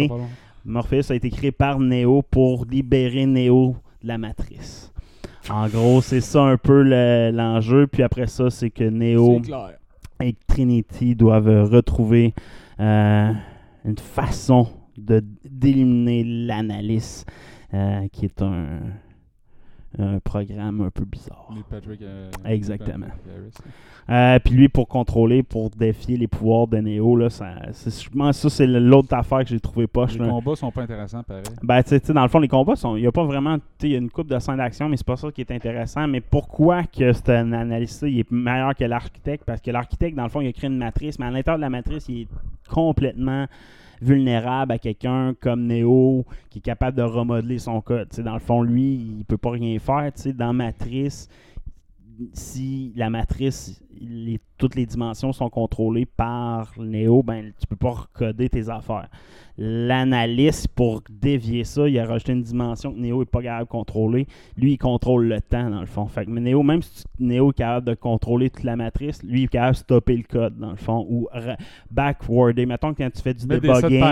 pardon. Morpheus a été créé par Neo pour libérer Neo de la matrice. En gros, c'est ça un peu le- l'enjeu. Puis après ça, c'est que Neo et Trinity doivent retrouver euh, une façon de d'éliminer l'analyse, euh, qui est un, un programme un peu bizarre. Patrick, euh, Exactement. Euh, puis lui, pour contrôler, pour défier les pouvoirs de Neo, là, ça, c'est- je pense ça, c'est l'autre affaire que j'ai trouvé poche. Les là. combats sont pas intéressants, pareil. Ben, tu sais, dans le fond, les combats, sont- il n'y a pas vraiment. tu sais, Il y a une coupe de scènes d'action, mais c'est pas ça qui est intéressant. Mais pourquoi que c'est un analyste il est meilleur que l'architecte? Parce que l'architecte, dans le fond, il a créé une matrice, mais à l'intérieur de la matrice, il est complètement vulnérable à quelqu'un comme Neo qui est capable de remodeler son code. Dans le fond, lui, il peut pas rien faire. tu sais, Dans Matrice, si la matrice, les- toutes les dimensions sont contrôlées par Neo, ben tu peux pas recoder tes affaires. L'analyste, pour dévier ça, il a rajouté une dimension que Neo est pas capable de contrôler. Lui, il contrôle le temps, dans le fond. Fait que mais Neo, même si Neo est capable de contrôler toute la matrice, lui, il est capable de stopper le code, dans le fond, ou backwarder. Mettons que quand tu fais du Il met debugging,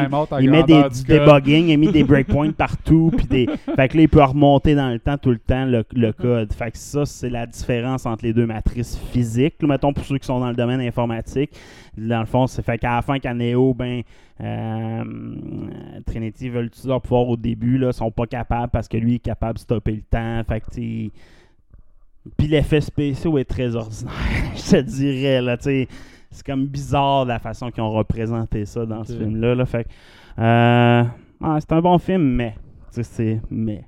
il met des, du debugging, il a mis *laughs* des breakpoints partout, puis des... Fait que là, il peut remonter dans le temps tout le temps le, le code. Fait que ça, c'est la différence entre les deux matrices physiques. Là, mettons, pour ceux qui sont dans le domaine informatique, dans le fond, c'est fait qu'à la fin, quand Neo, ben, euh, Trinity veulent utiliser leur pouvoir au début, là, sont pas capables parce que lui est capable de stopper le temps. Fait que, Puis l'effet spécial est très ordinaire, *laughs* je te dirais, là. C'est comme bizarre la façon qu'ils ont représenté ça dans ce film-là. Là, fait euh, ah, c'est un bon film, mais. Tu sais, c'est. Mais.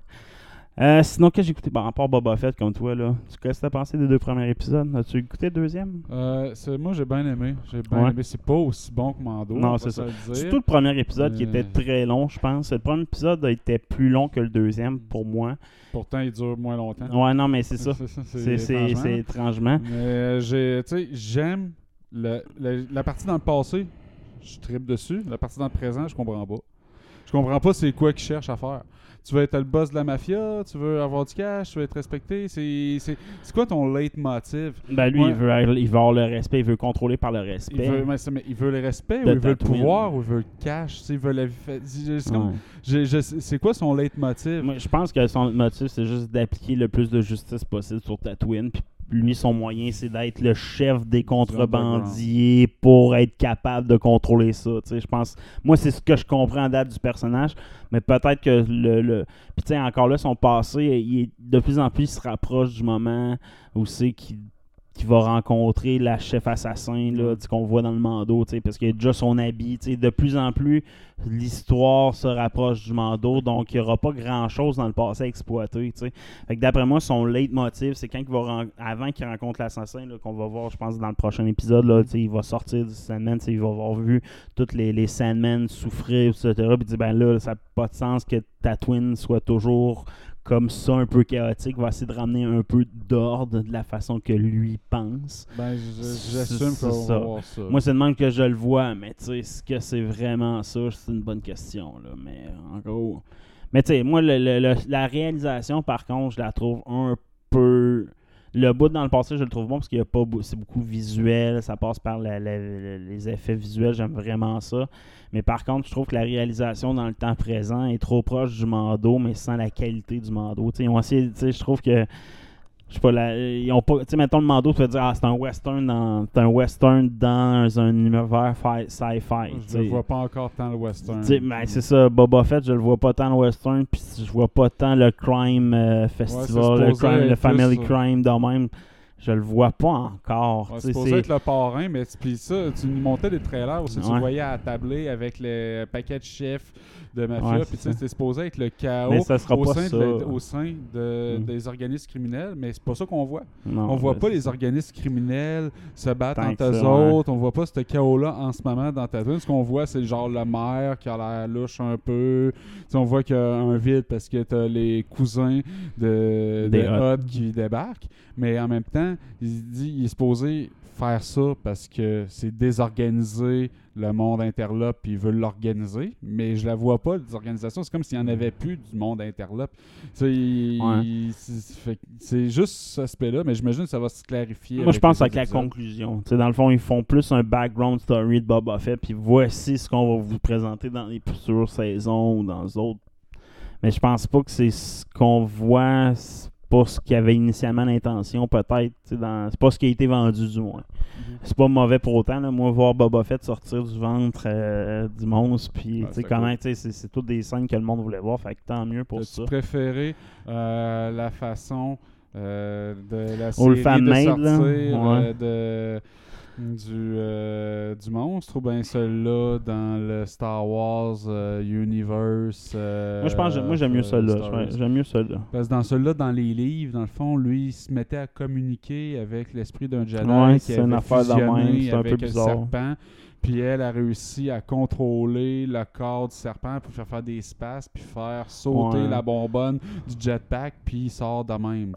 Euh, sinon, qu'est-ce que j'ai écouté? À part Boba Fett comme toi, là. Tu qu'est-ce que t'as pensé des deux premiers épisodes? As-tu écouté le deuxième? Euh, moi, j'ai bien aimé. J'ai bien Ouais. aimé. C'est pas aussi bon que Mando. on Non, c'est ça. Surtout le premier épisode qui Euh. était très long, je pense. Le premier épisode a été plus long que le deuxième pour moi. Pourtant, il dure moins longtemps. Ouais, non, mais c'est *laughs* ça. C'est étrangement. Mais euh, j'ai, tu sais, j'aime la partie dans le passé, je tripe dessus. La partie dans le présent, je comprends pas. Je comprends pas c'est quoi qu'ils cherchent à faire. Tu veux être le boss de la mafia, tu veux avoir du cash, tu veux être respecté. C'est, quoi ton leitmotiv? Ben lui, Ouais. il, veut, il veut avoir le respect, il veut contrôler par le Il respect. veut, mais mais il veut le respect, ou il veut le pouvoir, ou il veut le cash, il veut la c'est- quoi son leitmotiv? Moi, je pense que son motif, c'est juste d'appliquer le plus de justice possible sur Tatooine. Puis lui, son moyen, c'est d'être le chef des contrebandiers pour être capable de contrôler ça. Tu sais, je pense, moi, c'est ce que je comprends à date du personnage. Mais peut-être que le. le... Puis, tu sais, encore là, son passé, il est, de plus en plus, il se rapproche du moment où c'est qu'il qu'il va rencontrer la chef assassin là, qu'on voit dans le Mando, parce qu'il a déjà son habit. De plus en plus, l'histoire se rapproche du Mando, donc il n'y aura pas grand-chose dans le passé à exploiter. d'après moi, son leitmotiv, c'est quand il va avant qu'il rencontre l'assassin, qu'on va voir, je pense, dans le prochain épisode, là, il va sortir du Sandman, il va avoir vu tous les, les Sandmen souffrir, etc. Puis il dit, ben là, ça n'a pas de sens que Tatooine soit toujours comme ça, un peu chaotique, va essayer de ramener un peu d'ordre de la façon que lui pense. Ben, j'assume qu'on ça. voir ça. Moi, c'est de même que je le vois, mais tu sais, est-ce que c'est vraiment ça? C'est une bonne question, là. Mais en gros. Mais tu sais, moi, le- le- le- la réalisation, par contre, je la trouve un peu. Le bout dans le passé, je le trouve bon parce qu'il y a pas c'est beaucoup visuel, ça passe par les effets visuels, j'aime vraiment ça. Mais par contre, je trouve que la réalisation dans le temps présent est trop proche du Mando, mais sans la qualité du Mando. Tu sais, ils ont essayé, tu sais, je trouve que je sais pas, la- ils ont pas. Tu sais, mettons le Mando, tu vas dire, ah, c'est un western dans. C'est un western dans un univers fi- sci-fi. Je ne vois pas encore tant le western. Tu sais, ben, c'est ça, Boba Fett, je le vois pas tant le western, puis je vois pas tant le crime euh, festival, le, crime- le family plus, euh, crime de même. Je le vois pas encore. Ouais, tu c'est supposé être le parrain, mais tu- puis ça, tu nous montais des trailers aussi, tu Ouais. le voyais à tabler avec le paquet de chefs de mafia, Ouais, puis tu c'était supposé être le chaos Mais ça sera au, pas sein ça. de au sein de- Mm. des organismes criminels, mais c'est pas ça qu'on voit. Non, on voit pas les organismes criminels se battre Tant entre eux autres, on voit pas ce chaos-là en ce moment dans ta Ce qu'on voit, c'est genre le maire qui a l'air louche un peu. Tu on voit qu'il y a un vide parce que t'as les cousins de, Des de. Hutt qui débarquent, mais en même temps, il se dit il est supposé faire ça parce que c'est désorganiser le monde interlope puis ils veulent l'organiser, mais je la vois pas, les organisations. C'est comme s'il n'y en avait plus du monde interlope. Il- Ouais. il- c'est juste cet aspect-là, mais j'imagine que ça va se clarifier. Moi, je pense avec la conclusion. Dans le fond, ils font plus un background story de Boba Fett, puis voici ce qu'on va vous présenter dans les futures saisons ou dans les autres. Mais je pense pas que c'est ce qu'on voit, pas ce qu'il y avait initialement l'intention, peut-être. tu dans- C'est pas ce qui a été vendu, du moins. Mhm. C'est pas mauvais pour autant. Là. Moi, voir Boba Fett sortir du ventre euh, du monstre, puis tu comment, cool. tu c'est c'est toutes des scènes que le monde voulait voir, fait que tant mieux pour ça. préféré euh, la façon euh, de la série le de sortir là. Ouais. de, du, euh, du monstre ou bien celui-là dans le Star Wars euh, Universe euh, Moi, je pense, que- moi, j'aime mieux celui-là. J'aime mieux celui-là. Parce que dans celui-là, dans les livres, dans le fond, lui, il se mettait à communiquer avec l'esprit d'un Jedi Ouais, qui c'est avait une affaire de fusionné même, c'est un peu avec le bizarre. serpent. Puis elle a réussi à contrôler le corps du serpent pour faire faire des spaces puis faire sauter Ouais. la bonbonne du jetpack puis il sort de même.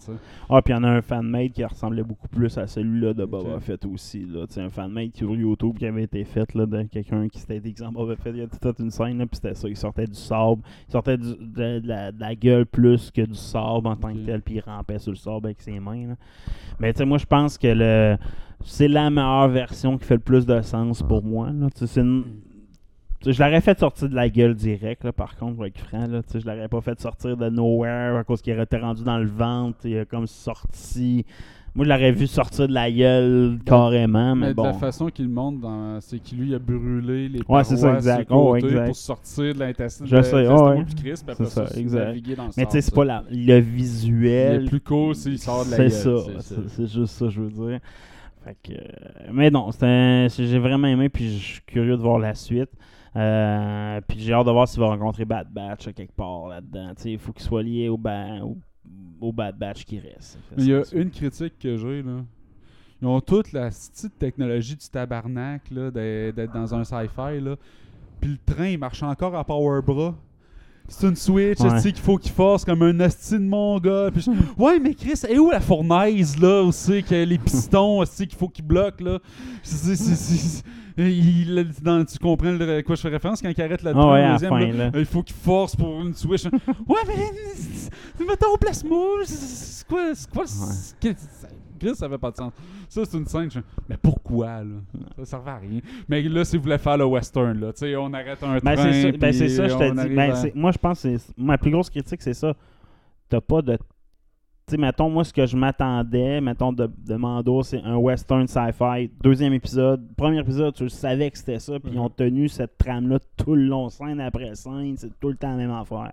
Ah, puis il y en a un fan-made qui ressemblait beaucoup plus à celui-là de Boba. Fett aussi. Là. Tu sais, un fan-made sur YouTube qui avait été fait là, de quelqu'un qui s'était déguisé en Boba Fett. Il y a toute une scène, là, puis c'était ça. Il sortait du sable. Il sortait du- de, de la, de la gueule plus que du sable en tant que tel, puis il rampait sur le sable avec ses mains. là. Mais tu sais, moi, je pense que le c'est la meilleure version qui fait le plus de sens pour moi. là. Une- je l'aurais fait sortir de la gueule direct, là, par contre, être franc. Là, Tu sais, je l'aurais pas fait sortir de nowhere à cause qu'il était rendu dans le ventre. Il a comme sorti. Moi, je l'aurais vu sortir de la gueule carrément, mais, Mais de la façon qu'il le montre, dans- c'est qu'il lui a brûlé les Ouais, c'est ça, exact. Oh, exact. pour sortir de l'intestin. Je de- sais, oh, ouais. Christ, après ça, ça, exact. naviguer dans le Mais tu sais, c'est pas la, le visuel. Le plus cool, c'est qu'il sort de la gueule. ça, c'est- c'est- c'est juste ça, je veux dire. Fait que, euh, mais non, j'ai vraiment aimé, puis je suis curieux de voir la suite. Euh, puis j'ai hâte de voir s'il va rencontrer Bad Batch à quelque part là-dedans. Il faut qu'il soit lié au, ba- au au Bad Batch qui reste. Mais il y a une critique que j'ai, là. Ils ont toute la petite technologie du tabarnak, d'être dans un sci-fi, là. Puis le train, il marche encore à power bras. C'est une switch, Ouais. tu sais, qu'il faut qu'il force comme un hostie de mon gars. Puis je- *laughs* Ouais, mais Chris, et où la fournaise, là, aussi, que les *laughs* pistons, qu'il faut qu'ils bloquent, là? C'est- il- dans- tu comprends à quoi je fais référence quand il arrête la train ouais, deuxième, fin, là? là. Il faut qu'il force pour une switch. *laughs* ouais, mais mettons au plasma. C'est quoi, c'est quoi, ça- Chris, ça fait pas de sens. Ça, c'est une scène. je- Mais pourquoi, là? Ça servait à rien. Mais là, si vous voulez faire le western, là, tu sais, on arrête un Ben, train. c'est ça, ben, c'est ça, je te dis. Ben, à- moi, je pense que ma plus grosse critique, c'est ça. T'as pas de. Tu sais, mettons, moi, ce que je m'attendais, mettons, de, de Mando, c'est un western sci-fi. Deuxième épisode. Premier épisode, tu savais que c'était ça, puis ils ont tenu cette trame-là tout le long, scène après scène. C'est tout le temps la même affaire.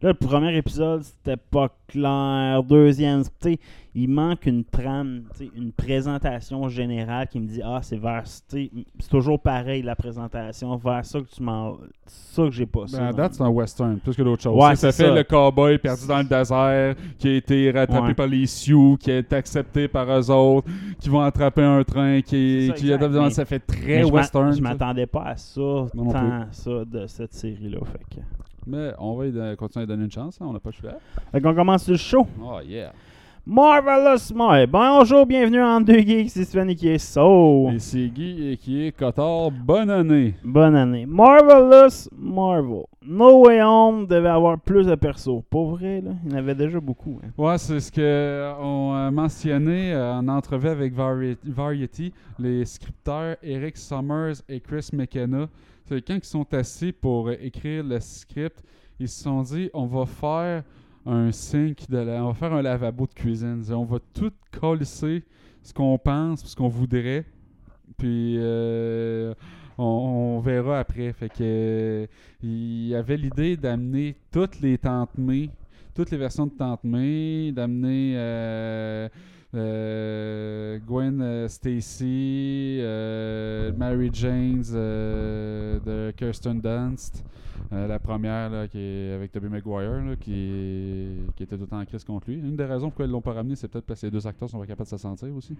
Là, le premier épisode, c'était pas clair. Deuxième, tu sais, il manque une trame, une présentation générale qui me dit Ah, c'est vers. C'est toujours pareil, la présentation. Vers ça que tu m'en. C'est ça que j'ai pas ça. Ben, à date, c'est un western, plus que d'autres choses. Ouais, ça fait ça. le cowboy perdu dans le désert, qui a été rattrapé Ouais. par les Sioux, qui est accepté par eux autres, qui vont attraper un train, qui, C'est ça, qui mais- ça fait très western. Je ça. m'attendais pas à ça, tant ça de cette série-là. Fait que. Mais on va y continuer à donner une chance, hein, on n'a pas le choix. Fait qu'on commence le show. Oh yeah. Marvelous Smile. Bonjour, bienvenue en deux geeks, c'est Sven qui est so. Et c'est Guy et qui est Cotard. Bonne année. Bonne année. Marvelous Marvel. No Way Home devait avoir plus de persos. Pas vrai, là. Il y en avait déjà beaucoup. hein. Ouais, c'est ce qu'on a mentionné euh, en entrevue avec Vari- Variety, les scripteurs Eric Summers et Chris McKenna. Quand ils sont assis pour euh, écrire le script, ils se sont dit on va faire un sink, de la- on va faire un lavabo de cuisine. On va tout colisser ce qu'on pense, ce qu'on voudrait. Puis euh, on, verra après. Fait que euh, avait l'idée d'amener toutes les tantes May, toutes les versions de Tante d'amener Gwen euh, Stacy, euh, Mary James euh, de Kirsten Dunst. Euh, la première qui est avec Tobey Maguire là, qui, était tout le temps en crise contre lui. Une des raisons pourquoi ils l'ont pas ramené, c'est peut-être parce que les deux acteurs sont pas capables de se sentir aussi.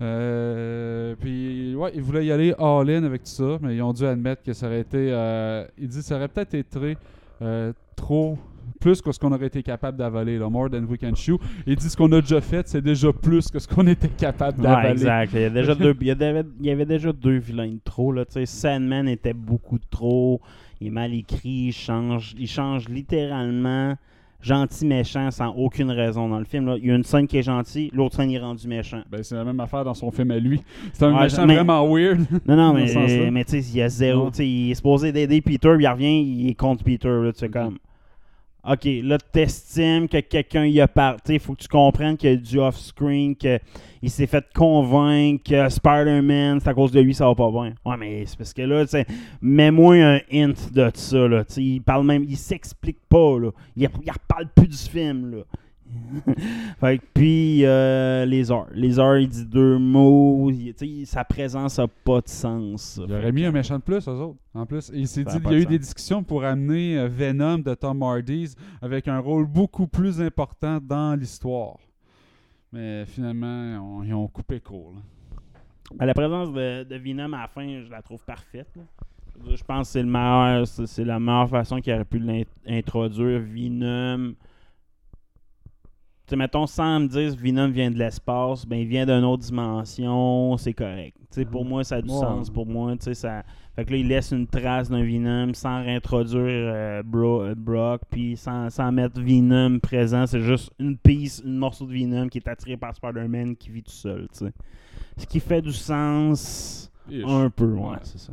Euh, puis ouais, ils voulaient y aller all-in avec tout ça, mais ils ont dû admettre que ça aurait été. euh, disent que ça aurait peut-être été euh, trop plus que ce qu'on aurait été capable d'avaler, là, more than we can chew. Ils disent ce qu'on a déjà fait, c'est déjà plus que ce qu'on était capable d'avaler. Ouais, exact. Il y, a déjà deux, il, y avait, il y avait déjà deux vilains de trop. Là. Tu sais, Sandman était beaucoup trop. Il est mal écrit. Il change, il change littéralement gentil méchant sans aucune raison dans le film. Là. Il y a une scène qui est gentille, l'autre scène il est rendu méchant. Ben, c'est la même affaire dans son film à lui. C'est un Ouais, méchant mais- vraiment weird. Non, non, *laughs* mais, mais tu sais, il y a zéro. Il est supposé d'aider Peter, puis il revient, il est contre Peter. Là, comme. Ok, là, t'estimes que quelqu'un y a parlé. Il faut que tu comprennes qu'il y a du off-screen, qu'il s'est fait convaincre Spider-Man, c'est à cause de lui, ça va pas bien. Ouais, mais c'est parce que là, mets-moi un hint de ça. Là, il parle même, il s'explique pas. Là. Il, il reparle plus du film. Là. *laughs* fait que, puis euh, les heures. Les heures, il dit deux mots. il- sa présence a pas de sens. Il aurait mis un méchant de plus, eux autres. En plus, il s'est dit a il pas y a eu des discussions pour amener euh, Venom de Tom Hardy's avec un rôle beaucoup plus important dans l'histoire. Mais finalement, on- ils ont coupé court. là. La présence de, de Venom à la fin, je la trouve parfaite. là. Je pense que c'est le meilleur, c'est c'est la meilleure façon qu'il aurait pu l'introduire. Venom. Tu sais, mettons, sans me dire que Venom vient de l'espace, ben il vient d'une autre dimension, c'est correct. Tu sais, pour moi, ça a du sens. Pour moi, tu sais, ça. Fait que là, il laisse une trace d'un Venom sans réintroduire euh, Bro- euh, Brock, puis sans, sans mettre Venom présent. C'est juste une piece, un morceau de Venom qui est attiré par Spider-Man qui vit tout seul, tu sais. Ce qui fait du sens Ish. un peu, ouais, Ouais. c'est ça.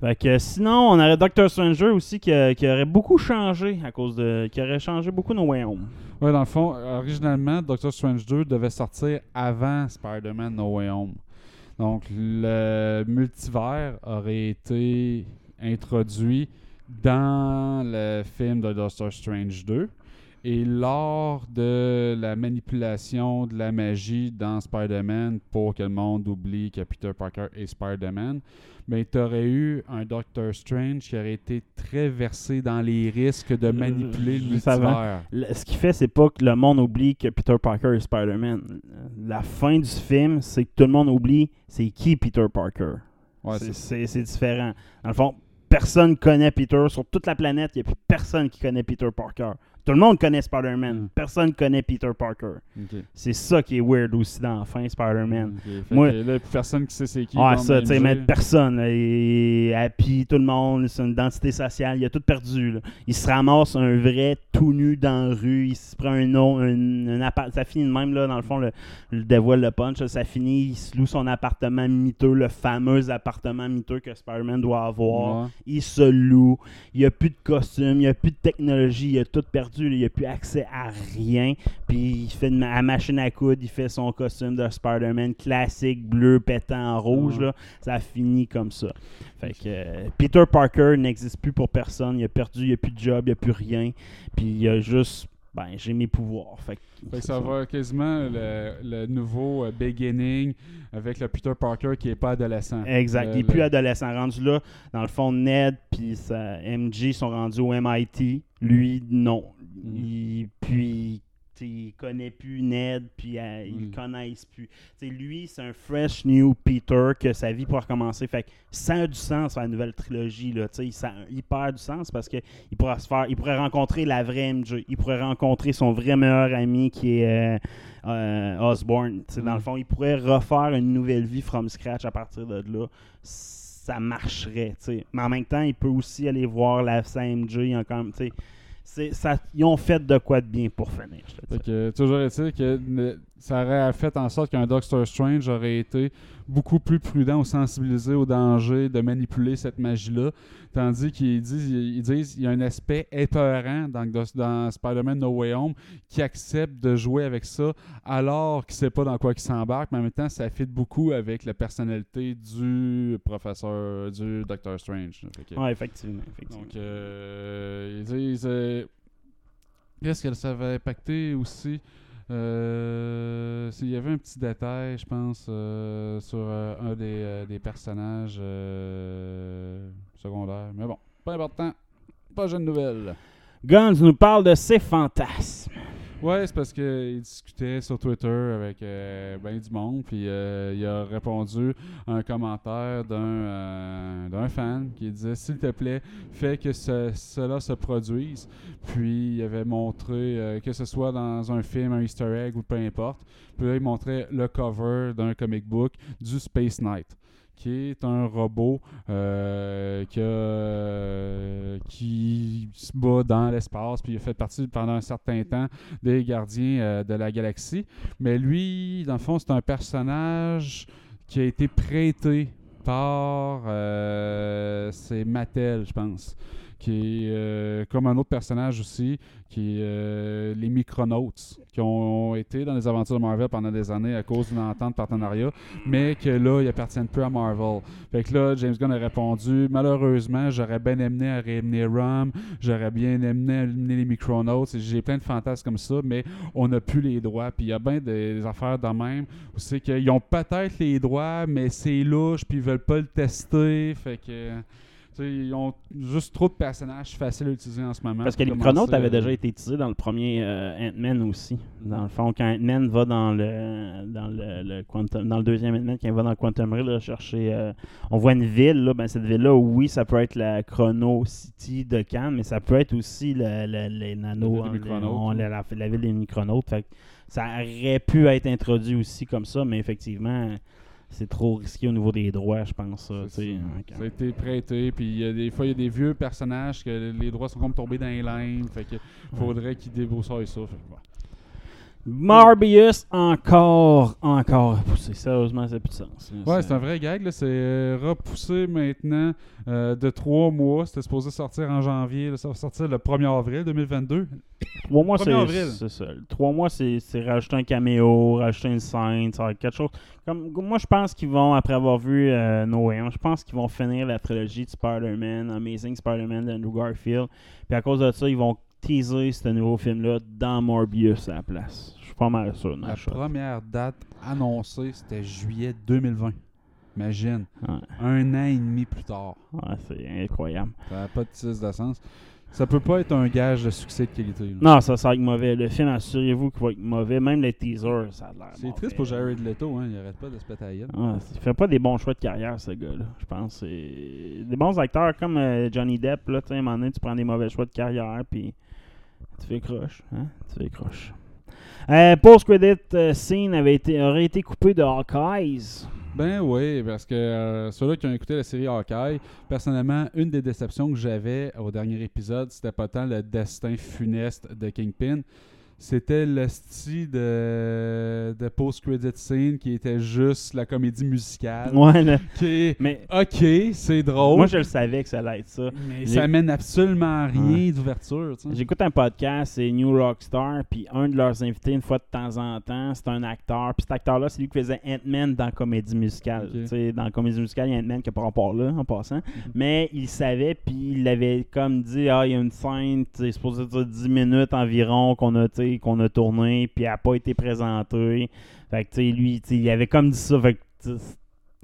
Fait que sinon, on aurait Doctor Stranger aussi qui, a- qui aurait beaucoup changé à cause de. qui aurait changé beaucoup nos Way Home. Ouais, dans le fond, originalement, Doctor Strange 2 devait sortir avant Spider-Man No Way Home. Donc, le multivers aurait été introduit dans le film de Doctor Strange 2. Et lors de la manipulation de la magie dans Spider-Man pour que le monde oublie que Peter Parker est Spider-Man, ben, tu aurais eu un Doctor Strange qui aurait été très versé dans les risques de manipuler le multivers. Le- ce qu'il fait, c'est pas que le monde oublie que Peter Parker est Spider-Man. La fin du film, c'est que tout le monde oublie c'est qui Peter Parker. Ouais, c'est différent. Dans le fond, personne connaît Peter. Sur toute la planète, il n'y a plus personne qui connaît Peter Parker. Tout le monde connaît Spider-Man. Mm. Personne connaît Peter Parker. C'est ça qui est weird aussi dans la fin, Spider-Man. Moi- là, personne qui sait c'est qui. Comme ça, tu sais, mais personne. là, Et Happy, tout le monde, c'est une identité sociale, il a tout perdu. là. Il se ramasse un vrai tout nu dans la rue, il se prend un nom, un, un appart- Ça finit de même, là, dans le fond, le, le dévoile le punch. là, ça finit, il se loue son appartement miteux, le fameux appartement miteux que Spider-Man doit avoir. Ouais. Il se loue, il n'y a plus de costume, il n'y a plus de technologie, il a tout perdu, là, il n'y a plus accès à rien. Puis il fait une à machine à coudre, il fait son costume de Spider-Man classique, bleu, pétant rouge. Là. Ça a fini comme ça. Fait que euh, Peter Parker n'existe plus pour personne. Il a perdu, il n'y a plus de job, il n'y a plus rien. Puis il a juste, ben, j'ai mes pouvoirs. Fait que, Fait que c'est ça va quasiment le, le nouveau euh, beginning avec le Peter Parker qui est pas adolescent. Exact. Le- il n'est plus le- adolescent. Rendu là, dans le fond, Ned puis MJ sont rendus au MIT. Lui, non. Mm. Il, puis, tu sais, il connaît plus Ned, puis euh, ils Mm. connaissent plus. Lui, c'est un fresh new Peter que sa vie pourra recommencer. Fait que ça a du sens la nouvelle trilogie. Là, ça a hyper du sens parce qu'il pourra se faire, il pourrait rencontrer la vraie MJ. Il pourrait rencontrer son vrai meilleur ami qui est euh, euh, Osborn. Tu sais, Dans Mm. le fond, il pourrait refaire une nouvelle vie from scratch à partir de là. Ça marcherait. Mais en même temps, il peut aussi aller voir la. Il quand même, sais, c'est- ça, ils ont fait de quoi de bien pour finir. je te Fait que, toujours est-il que ça aurait fait en sorte qu'un Doctor Strange aurait été beaucoup plus prudent ou sensibilisé au danger de manipuler cette magie-là. Tandis qu'ils disent, ils disent il y a un aspect épeurant dans, dans Spider-Man No Way Home qui accepte de jouer avec ça alors qu'il ne sait pas dans quoi il s'embarque, mais en même temps, ça fit beaucoup avec la personnalité du professeur, du Doctor Strange. Que- Ouais, effectivement. effectivement. donc, euh, ils disent. euh, Qu'est-ce que ça va impacter aussi euh, s'il y avait un petit détail, je pense, euh, sur euh, un des, euh, des personnages secondaires. Mais bon, pas important. Pas jeune nouvelle. Guns nous parle de ses fantasmes. Ouais, c'est parce qu'il discutait sur Twitter avec euh, ben du monde, puis euh, il a répondu à un commentaire d'un euh, d'un fan qui disait S'il te plaît, fais que ce- cela se produise. Puis il avait montré, euh, que ce soit dans un film, un easter egg ou peu importe, puis là il montrait le cover d'un comic book du Space Knight qui est un robot euh, qui, se bat dans l'espace, puis il a fait partie pendant un certain temps des gardiens euh, de la galaxie. Mais lui, dans le fond, c'est un personnage qui a été prêté par euh, c'est Mattel, je pense. Qui est euh, comme un autre personnage aussi, qui est euh, les Micronauts, qui ont été dans les aventures de Marvel pendant des années à cause d'une entente de partenariat, mais que là, ils appartiennent plus à Marvel. Fait que là, James Gunn a répondu Malheureusement, j'aurais bien aimé à réamener Rum, j'aurais bien aimé à les Micronauts. J'ai plein de fantasmes comme ça, mais on n'a plus les droits. Puis il y a bien des, des affaires de même où c'est qu'ils ont peut-être les droits, mais c'est louche, puis ils veulent pas le tester. Fait que. Ils ont juste trop de personnages faciles à utiliser en ce moment. Parce que les commencer, avaient euh, déjà été utilisés dans le premier euh, Ant-Man aussi. Dans le fond, quand Ant-Man va dans le dans le, le Quantum, dans le deuxième Ant-Man, quand il va dans le Quantum là, chercher, euh, on voit une ville. Là, ben, cette ville-là, oui, ça peut être la Chrono City de Cannes, mais ça peut être aussi le- le- les nano, La ville des Micronautes, on- la, la- la ville des Micronautes. Fait ça aurait pu être introduit aussi comme ça, mais effectivement, c'est trop risqué au niveau des droits, je pense. ça. Ça a été prêté, puis il y a des fois, il y a des vieux personnages que les droits sont comme tombés dans les limbes. Fait que faudrait qu'ils débroussaillent ça. Fait bon. Morbius encore, encore repoussé. Sérieusement, ça n'a plus de sens. Ouais, c'est un vrai gag. C'est euh, repoussé maintenant euh, de trois mois. C'était supposé sortir en janvier. là. Ça va sortir le 1er avril 2022. Trois mois, 1er c'est ça. Trois mois, c'est rajouter un caméo, rajouter une scène, ça quelque chose. Comme, moi, je pense qu'ils vont, après avoir vu euh, No Way Home, je pense qu'ils vont finir la trilogie de Spider-Man, Amazing Spider-Man d'Andrew Garfield. Puis à cause de ça, ils vont teaser ce nouveau film-là dans Morbius à la place. Je suis pas mal sûr. La shot. première date annoncée, c'était juillet 2020. Imagine. Ouais. Un an et demi plus tard. Ouais, c'est incroyable. Ça n'a pas de titre de sens. Ça peut pas être un gage de succès de qualité. là. Non, ça, va être mauvais. Le film, assurez-vous qu'il va être mauvais. Même les teasers, ça a l'air C'est triste pour Jared Leto, hein. il arrête pas de se péter à la. Ouais, il fait pas des bons choix de carrière, ce gars-là. Je pense des bons acteurs comme euh, Johnny Depp. Là, tu sais, à un moment donné, tu prends des mauvais choix de carrière, puis tu fais croche. Hein? Tu fais croche. Euh, Post-credit euh, scene avait été, aurait été coupé de Hawkeyes. Ben oui, parce que euh, ceux-là qui ont écouté la série Hawkeye, personnellement, une des déceptions que j'avais au dernier épisode, c'était pas tant le destin funeste de Kingpin, c'était le style de, de post-credit scene qui était juste la comédie musicale. Ouais, là. *laughs* Qui est, Mais ok, c'est drôle, moi, je le savais que ça allait être ça. mais ça mène absolument à rien Ouais. d'ouverture. J'écoute un podcast, c'est New Rockstar, puis un de leurs invités, une fois de temps en temps, c'est un acteur. Puis cet acteur-là, c'est lui qui faisait Ant-Man dans Comédie Musicale. Dans Comédie Musicale, il y a Ant-Man qui n'a pas rapport là, en passant. Mhm. Mais il savait, puis il avait comme dit Ah, il y a une scène, c'est supposé dire 10 minutes environ qu'on a, tu sais, qu'on a tourné, puis elle n'a pas été présentée. Fait que, tu sais, lui, il avait comme dit ça. Fait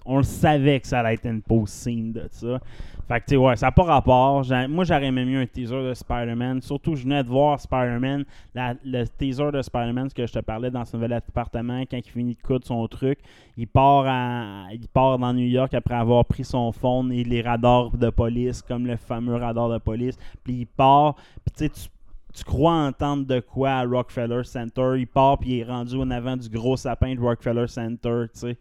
on le savait que ça allait être une post-scene de ça. Fait que, tu ouais, ça n'a pas rapport. Moi, j'aurais même mieux un teaser de Spider-Man. Surtout, je venais de voir Spider-Man, le teaser de Spider-Man, ce que je te parlais dans ce nouvel appartement, quand il finit de coudre son truc, il part, à, il part dans New York après avoir pris son phone et les radars de police, comme le fameux radar de police. Puis il part, puis tu sais, tu tu crois entendre de quoi à Rockefeller Center. Il part puis il est rendu en avant du gros sapin de Rockefeller Center, tu sais.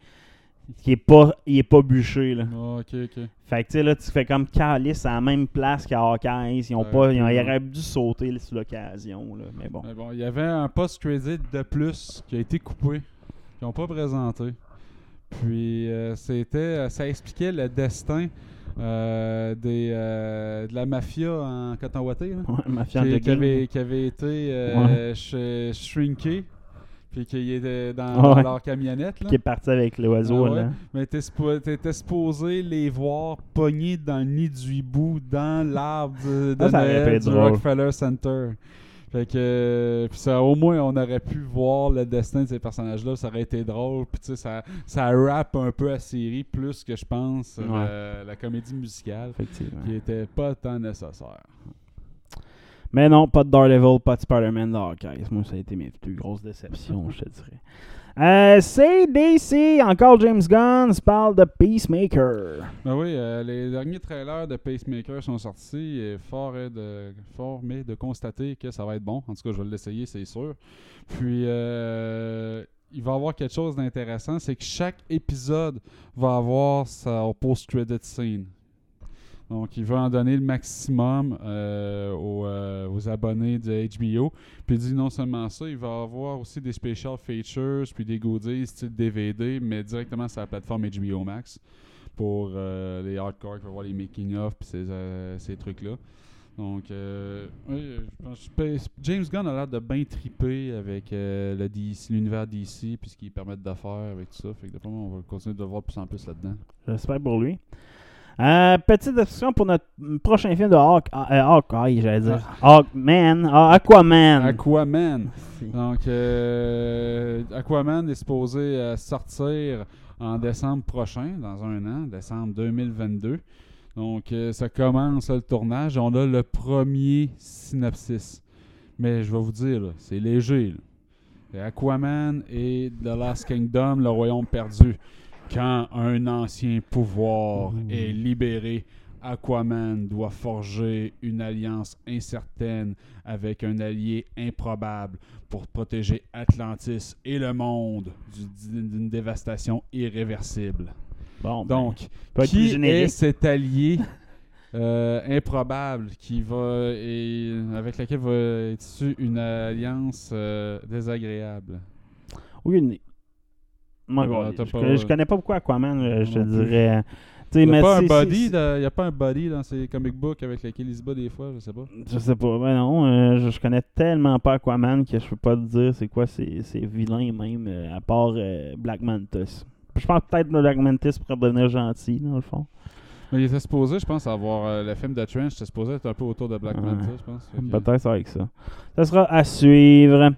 Il est pas, il est pas bûché, là. Ah, ok, ok. Fait que tu sais, là, tu fais comme Calice à la même place qu'à Hawkeyes. Ils ont Ouais, pas, ils, ont- ils auraient dû sauter là, sur l'occasion, là. Mais bon. Mais bon, il y avait un post-credit de plus qui a été coupé, qu'ils n'ont pas présenté. Puis euh, c'était, euh, ça expliquait le destin euh, des, euh, de la mafia en coton ouaté, là, Ouais, mafia qui, avait, qui avait été euh, sh- shrinké, puis qui était dans, dans Ouais. leur camionnette. Là. Qui est parti avec l'oiseau, Ah ouais. Mais t'es suppo- t'étais supposé les voir pognés dans le nid du hibou dans l'arbre de, de Ah, du. Rockefeller Center. Fait que ça, au moins on aurait pu voir le destin de ces personnages-là, ça aurait été drôle. Puis tu sais, ça, ça rappe un peu la série plus que je pense Ouais. euh, la comédie musicale qui était pas tant nécessaire. Mais non, pas de Daredevil, pas de Spider-Man de Hawkeyes. Moi, ça a été mes plus grosses déceptions, je te dirais. Euh, CDC, encore James Gunn, parle de Peacemaker. Ben oui, euh, les derniers trailers de Pacemaker sont sortis et fort est de, fort mais de constater que ça va être bon. En tout cas, je vais l'essayer, c'est sûr. Puis, euh, il va y avoir quelque chose d'intéressant, c'est que chaque épisode va avoir sa post-credit scene. Donc, il va en donner le maximum euh, aux, euh, aux abonnés de HBO. Puis, il dit non seulement ça, il va avoir aussi des special features, puis des goodies style DVD, mais directement sur la plateforme HBO Max pour euh, les hardcore vont voir les making-of puis ces, trucs-là. Donc, euh, oui, je pense James Gunn a l'air de bien triper avec l'univers DC puis ce qu'ils permettent de faire avec tout ça. Fait que d'après moi, on va continuer de voir de plus en plus là-dedans. J'espère pour lui. Euh, petite discussion pour notre prochain film de Hawk, euh, Hawkeye, j'allais dire. Hawkman, ah, Aquaman. Aquaman. Donc, euh, Aquaman est supposé euh, sortir en décembre prochain, dans un an, décembre 2022. Donc, euh, ça commence le tournage. On a le premier synopsis. Mais je vais vous dire, c'est léger. là. Aquaman et The Last Kingdom, le royaume perdu. Quand un ancien pouvoir est libéré, Aquaman doit forger une alliance incertaine avec un allié improbable pour protéger Atlantis et le monde du- d'une dévastation irréversible. Bon, ben, Donc, qui est cet allié euh, improbable qui va et avec lequel va être issue une alliance euh, désagréable? Oui, une- Moi, je, pas- connais, je connais pas beaucoup Aquaman, euh, je te dirais. Il n'y a, pas un body de- y a pas un body dans ces comic books avec lesquels il se bat des fois, je sais pas. Je sais pas, ben non, euh, je, je connais tellement pas Aquaman que je peux pas te dire c'est quoi ces, ces vilains même, euh, à part euh, Black Mantis. Je pense peut-être que Black Mantis pourrait devenir gentil, dans le fond. Mais il était supposé, je pense, avoir euh, le film de Trench, c'était supposé être un peu autour de Black Ouais. Manta, je pense. Peut-être avec ça. Ça sera à suivre.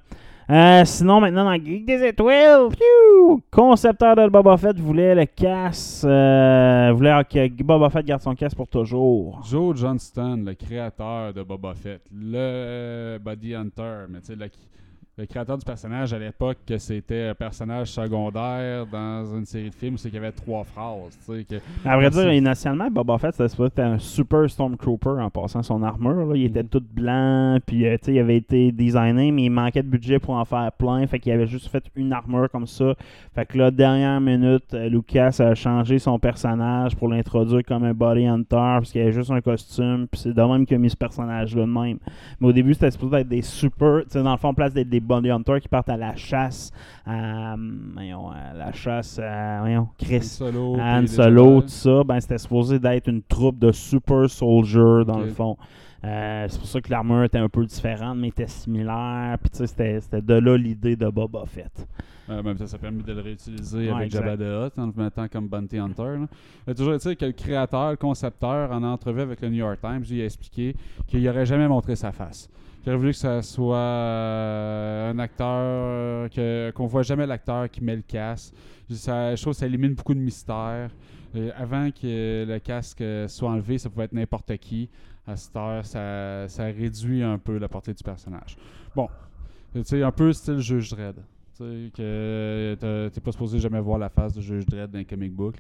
Euh, sinon, maintenant, dans Geek des Étoiles, pfiou, concepteur de Boba Fett voulait le casse. euh, voulait que Boba Fett garde son casse pour toujours. Joe Johnston, le créateur de Boba Fett, le euh, Body Hunter, mais tu sais, le, créateur du personnage à l'époque, que c'était un personnage secondaire dans une série de films, c'est qu'il y avait trois phrases. Que, À vrai dire, initialement, Boba Fett, c'était un super Stormtrooper en passant son armure. là. Il était Mhm. tout blanc, puis euh, il avait été designé, mais il manquait de budget pour en faire plein. Fait qu'il avait juste fait une armure comme ça. Fait que là, dernière minute, euh, Lucas a changé son personnage pour l'introduire comme un body hunter, parce qu'il avait juste un costume, puis c'est de même qu'il a mis ce personnage-là de même. Mais au début, c'était supposé être des super. Dans le fond, en place d'être des body hunters qui partent à la chasse, à, voyons, à la chasse, à, voyons, Chris. Solo, Han les Solo, tout ça, ben, c'était supposé d'être une troupe de super soldiers dans le fond. Euh, c'est pour ça que l'armure était un peu différente, mais était similaire. Puis tu sais, c'était, c'était de là l'idée de Boba Fett. Euh, même ça, ça permet de le réutiliser Ouais, avec exact. Jabba the Hutt en le mettant comme Bounty Hunter. Là. Il a toujours été que le créateur, le concepteur, en entrevue avec le New York Times, lui a expliqué qu'il n'aurait jamais montré sa face. Il aurait voulu que ça soit euh, un acteur, euh, que, qu'on voit jamais l'acteur qui met le casque. Ça, je trouve que ça élimine beaucoup de mystères. Euh, avant que le casque soit enlevé, ça pouvait être n'importe qui. À cette heure, ça, ça réduit un peu la portée du personnage. Bon, sais, un peu style Juge Dredd. Tu sais, que t'es pas supposé jamais voir la face de Juge Dredd dans un comic book.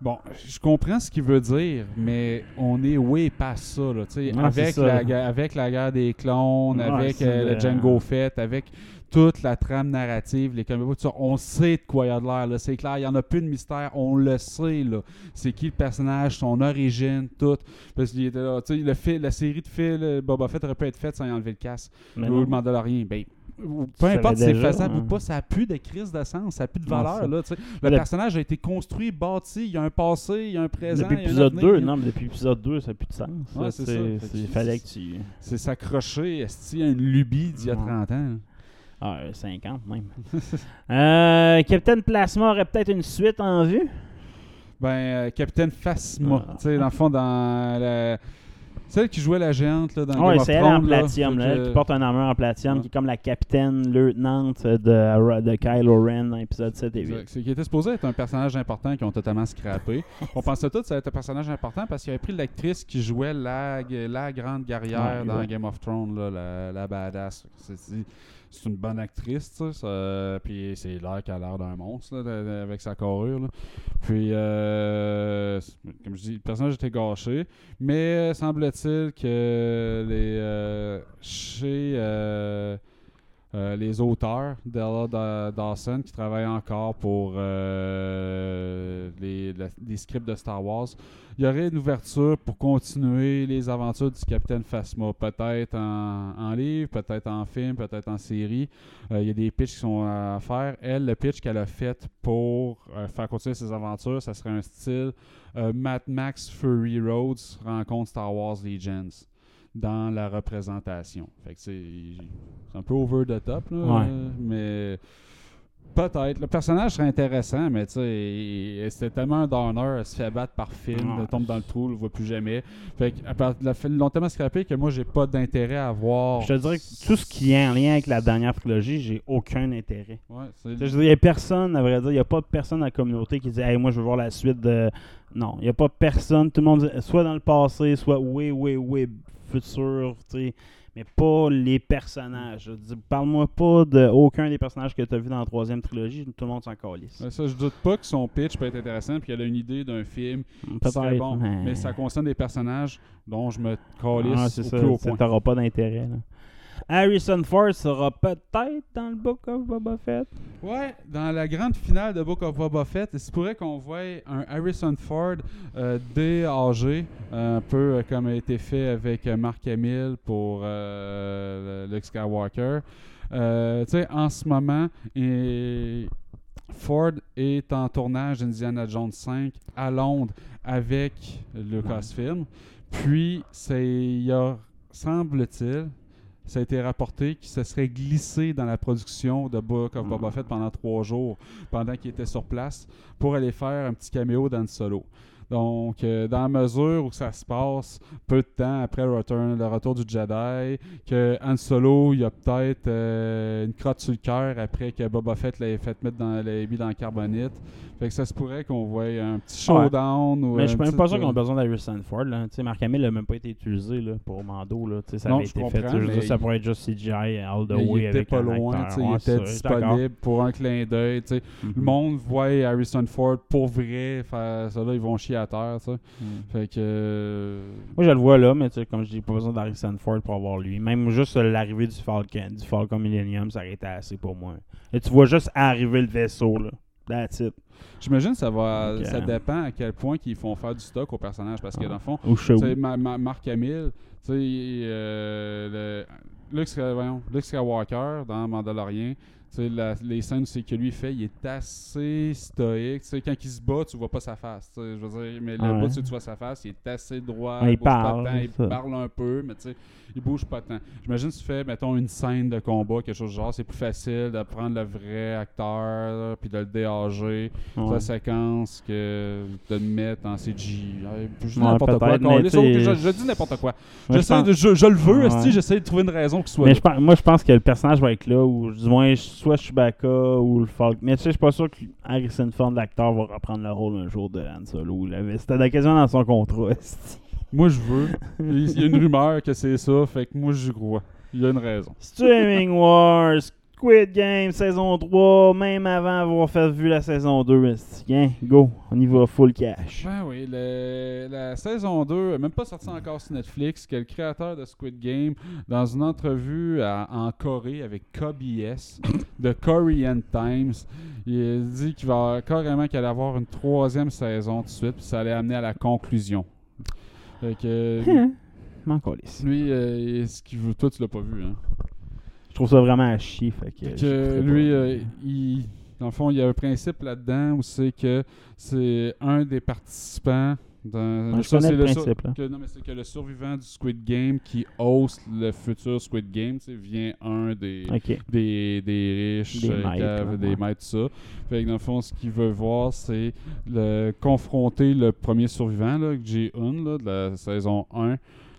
Bon, je comprends ce qu'il veut dire, mais on est way past ça. Là, avec, ça. la, avec la guerre des clones, avec euh, le- Django Fett, avec toute la trame narrative, les ça, on sait de quoi il y a de l'air. C'est clair, il y en a plus de mystère, on le sait. là. C'est qui le personnage, son origine, tout. Parce qu'il était là, tu sais, la série de fils Boba Fett aurait pu être faite sans y enlever le casque. Ou le Mandalorien. Ben, ou- peu importe si c'est faisable hein. ou pas, ça a plus de crise de sens, ça a plus de valeur. Là, le Le- personnage a été construit, bâti, il y a un passé, il y a un présent. Depuis épisode avenir. 2, non, mais depuis épisode 2, ça n'a plus de sens. Ouais, c'est ça. Il fallait que tu. C'est s'accrocher à une lubie d'il y a Ouais. 30 ans. Ah, euh, 50 même. *laughs* euh, Captain Plasma aurait peut-être une suite en vue? Ben, euh, Capitaine Phasma, Ah. tu sais, dans le fond, dans la... Celle qui jouait la géante là, dans Oui, Game of c'est elle en Thrones, là. platinum, Fait là, que- elle qui porte un armure en platinum, Ouais. qui est comme la capitaine lieutenante de, de Kylo Ren dans l'épisode 7 et 8. Exact. C'est qui était supposé être un personnage important qui ont totalement scrappé. *laughs* On pensait tous que ça allait être un personnage important parce qu'il avait pris l'actrice qui jouait la, la grande guerrière Ouais, dans ouais. Game of Thrones, là, la, la badass. C'est, c'est- c'est une bonne actrice, Puis c'est l'air qu'elle a l'air d'un monstre là, avec sa carrure. Puis, euh, comme je dis, le personnage était gâché. Mais euh, semble-t-il que les, euh, chez. Euh, les auteurs d'Ella Da- Dawson qui travaillent encore pour euh, les, scripts de Star Wars. Il y aurait une ouverture pour continuer les aventures du Capitaine Phasma, peut-être en, livre, peut-être en film, peut-être en série. Euh, il y a des pitchs qui sont à faire. Elle, le pitch qu'elle a fait pour faire continuer ses aventures, ça serait un style Mad Max Fury Roads rencontre Star Wars Legends dans la représentation. Fait que c'est c'est un peu over the top, là, Ouais. mais peut-être. Le personnage serait intéressant, mais tu sais, c'était tellement un downer, elle se fait battre par film, Ouais. elle tombe dans le trou, on le voit plus jamais. Fait que, à part- la l'ont tellement scrappé que moi, j'ai pas d'intérêt à voir. Je te dirais que tout ce qui est en lien avec la dernière trilogie, j'ai aucun intérêt. Ouais, c'est- Je il n'y a personne, à vrai dire, il n'y a pas personne dans la communauté qui dit Hey, moi je veux voir la suite de. Non, il n'y a pas personne. Tout le monde dit soit dans le passé, soit oui, oui, oui, futur. Mais pas les personnages. Parle-moi pas de aucun des personnages que tu as vu dans la troisième trilogie, tout le monde s'en calisse. Ça, je doute pas que son pitch peut être intéressant, puis qu'elle a une idée d'un film qui serait bon, mais- mais ça concerne des personnages dont je me calisse Ah, au ça, plus haut point. pas d'intérêt. Harrison Ford sera peut-être dans le Book of Boba Fett. Ouais, dans la grande finale de Book of Boba Fett, il se pourrait qu'on voie un Harrison Ford euh, déâgé, un peu euh, comme a été fait avec euh, Mark Hamill pour euh, Luke Skywalker. Euh, tu sais, en ce moment, et Ford est en tournage d'Indiana Jones 5 à Londres avec Lucasfilm. Puis, il y a, semble-t-il, ça a été rapporté qu'il se serait glissé dans la production de Book of Boba Fett pendant trois jours, pendant qu'il était sur place, pour aller faire un petit caméo dans le solo. Donc, euh, dans la mesure où ça se passe peu de temps après le retour, le retour du Jedi, que Han Solo, il y a peut-être euh, une crotte sur le cœur après que Boba Fett l'ait fait mettre dans, mis dans la carbonite. Fait que ça se pourrait qu'on voie un petit showdown. Ou Mais je suis même pas sûr qu'on a besoin d'Harrison Ford. Là. Mark Hamill n'a même pas été utilisé là, pour Mando. Là. Ça Non, avait été fait. Dire, ça pourrait être juste CGI all the Mais il way était avec pas loin, acteur. il était ça, disponible pour un clin d'œil. sais. Mhm. Le monde voit Harrison Ford pour vrai faire ça là, ils vont chier à terre. tu sais. Fait que. euh, Moi, je le vois là, mais tu sais, comme je dis, pas besoin d'Harrison Ford pour avoir lui. Même juste l'arrivée du Falcon, du Falcon Millennium, ça aurait été assez pour moi. Et tu vois juste arriver le vaisseau, là. That's it. J'imagine que ça va. Ça dépend à quel point qu'ils font faire du stock au personnage. Parce que dans le fond, Ma- Ma- Mark Hamill, tu sais, euh, Luke, Skywalker dans Mandalorian, la- les scènes c'est que lui fait, il est assez stoïque. Quand il se bat, tu vois pas sa face. Je veux dire, mais le Ouais. bout où tu vois sa face, il est assez droit. Ouais, il parle, il parle un peu, mais tu sais, il bouge pas tant. J'imagine que tu fais, mettons, une scène de combat, quelque chose du genre, c'est plus facile de prendre le vrai acteur, là, puis de le déhager, Ouais. sa séquence, que de le mettre en CG. Ouais, Je dis n'importe quoi. je, dis n'importe quoi. Je le veux, Ouais. j'essaie de trouver une raison qu'il soit Mais là. moi, je pense que le personnage va être là, ou du moins, soit Chewbacca ou le Falcon. Mais tu sais, je suis pas sûr que Harrison Ford, l'acteur, va reprendre le rôle un jour de Han Solo. C'était quasiment dans son contrat. Moi, je veux. Il y a une rumeur que c'est ça, fait que moi, je crois. Il y a une raison. Streaming Wars, Squid Game, saison 3, même avant avoir fait vu la saison 2. esti. Hein, go, on y va full cash. Ben oui, le- la saison 2, même pas sortie encore sur Netflix, que le créateur de Squid Game, dans une entrevue à- en Corée avec KBS, de Korean Times, il dit qu'il va carrément qu'il allait avoir une troisième saison tout de suite, puis ça allait amener à la conclusion. Fait que, *laughs* m'en lui, euh, ce qu'il veut, toi tu l'as pas vu, hein? Je trouve ça vraiment à chier. Fait que, Fait lui, euh, il, dans le fond, il y a un principe là-dedans où c'est que c'est un des participants je ça, connais c'est le sur- principe, là. que- non, mais c'est que le survivant du Squid Game qui host le futur Squid Game, vient un des, des, des riches, Des euh, maîtres, des maîtres, tout ça. Fait que dans le fond, ce qu'il veut voir, c'est le, confronter le premier survivant, là, Ji-un, là, de la saison 1,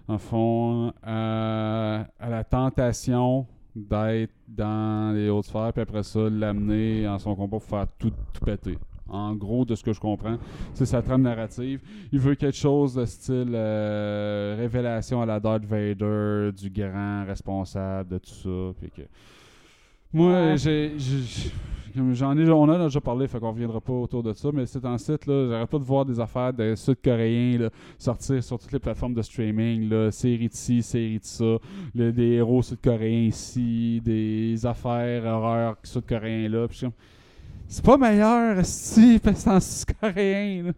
dans le fond, à, à la tentation d'être dans les hautes sphères, puis après ça, l'amener en son combat pour faire tout, tout péter. En gros, de ce que je comprends, c'est sa trame narrative. Il veut quelque chose de style euh, révélation à la Darth Vader, du grand responsable de tout ça. Puis que... Moi, j'ai, j'en ai, on en a déjà parlé, fait qu'on reviendra pas autour de ça, mais c'est un site, là, j'arrête pas de voir des affaires de Sud-Coréens sortir sur toutes les plateformes de streaming, là, série de ci, série de ça, le- des héros sud-coréens ici, des affaires horreurs sud-coréens là, puis c'est pas meilleur si c'est en sud-coréen, là.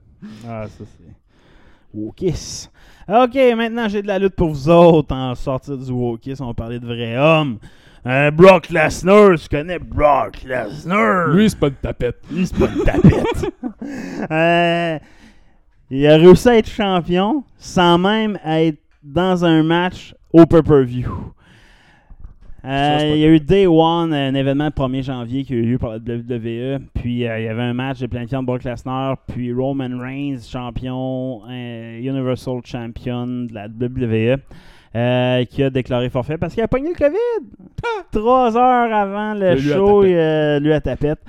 Ah, ça c'est. Wokis. Ok, maintenant j'ai de la lutte pour vous autres. En sortir du Wokis, on va parler de vrais hommes. Euh, Brock Lesnar, tu connais Brock Lesnar? Lui, c'est pas une tapette. Lui, c'est pas une tapette. *laughs* Euh, il a réussi à être champion sans même être dans un match au pay-per-view. Euh, Ça, il y a eu Day One, un événement le 1er janvier qui a eu lieu par la WWE. Puis euh, il y avait un match de planifié entre Brock Lesnar, puis Roman Reigns, champion, euh, Universal Champion de la WWE, qui a déclaré forfait parce qu'il a pogné le COVID. *laughs* Trois heures avant le show, lui à tapette.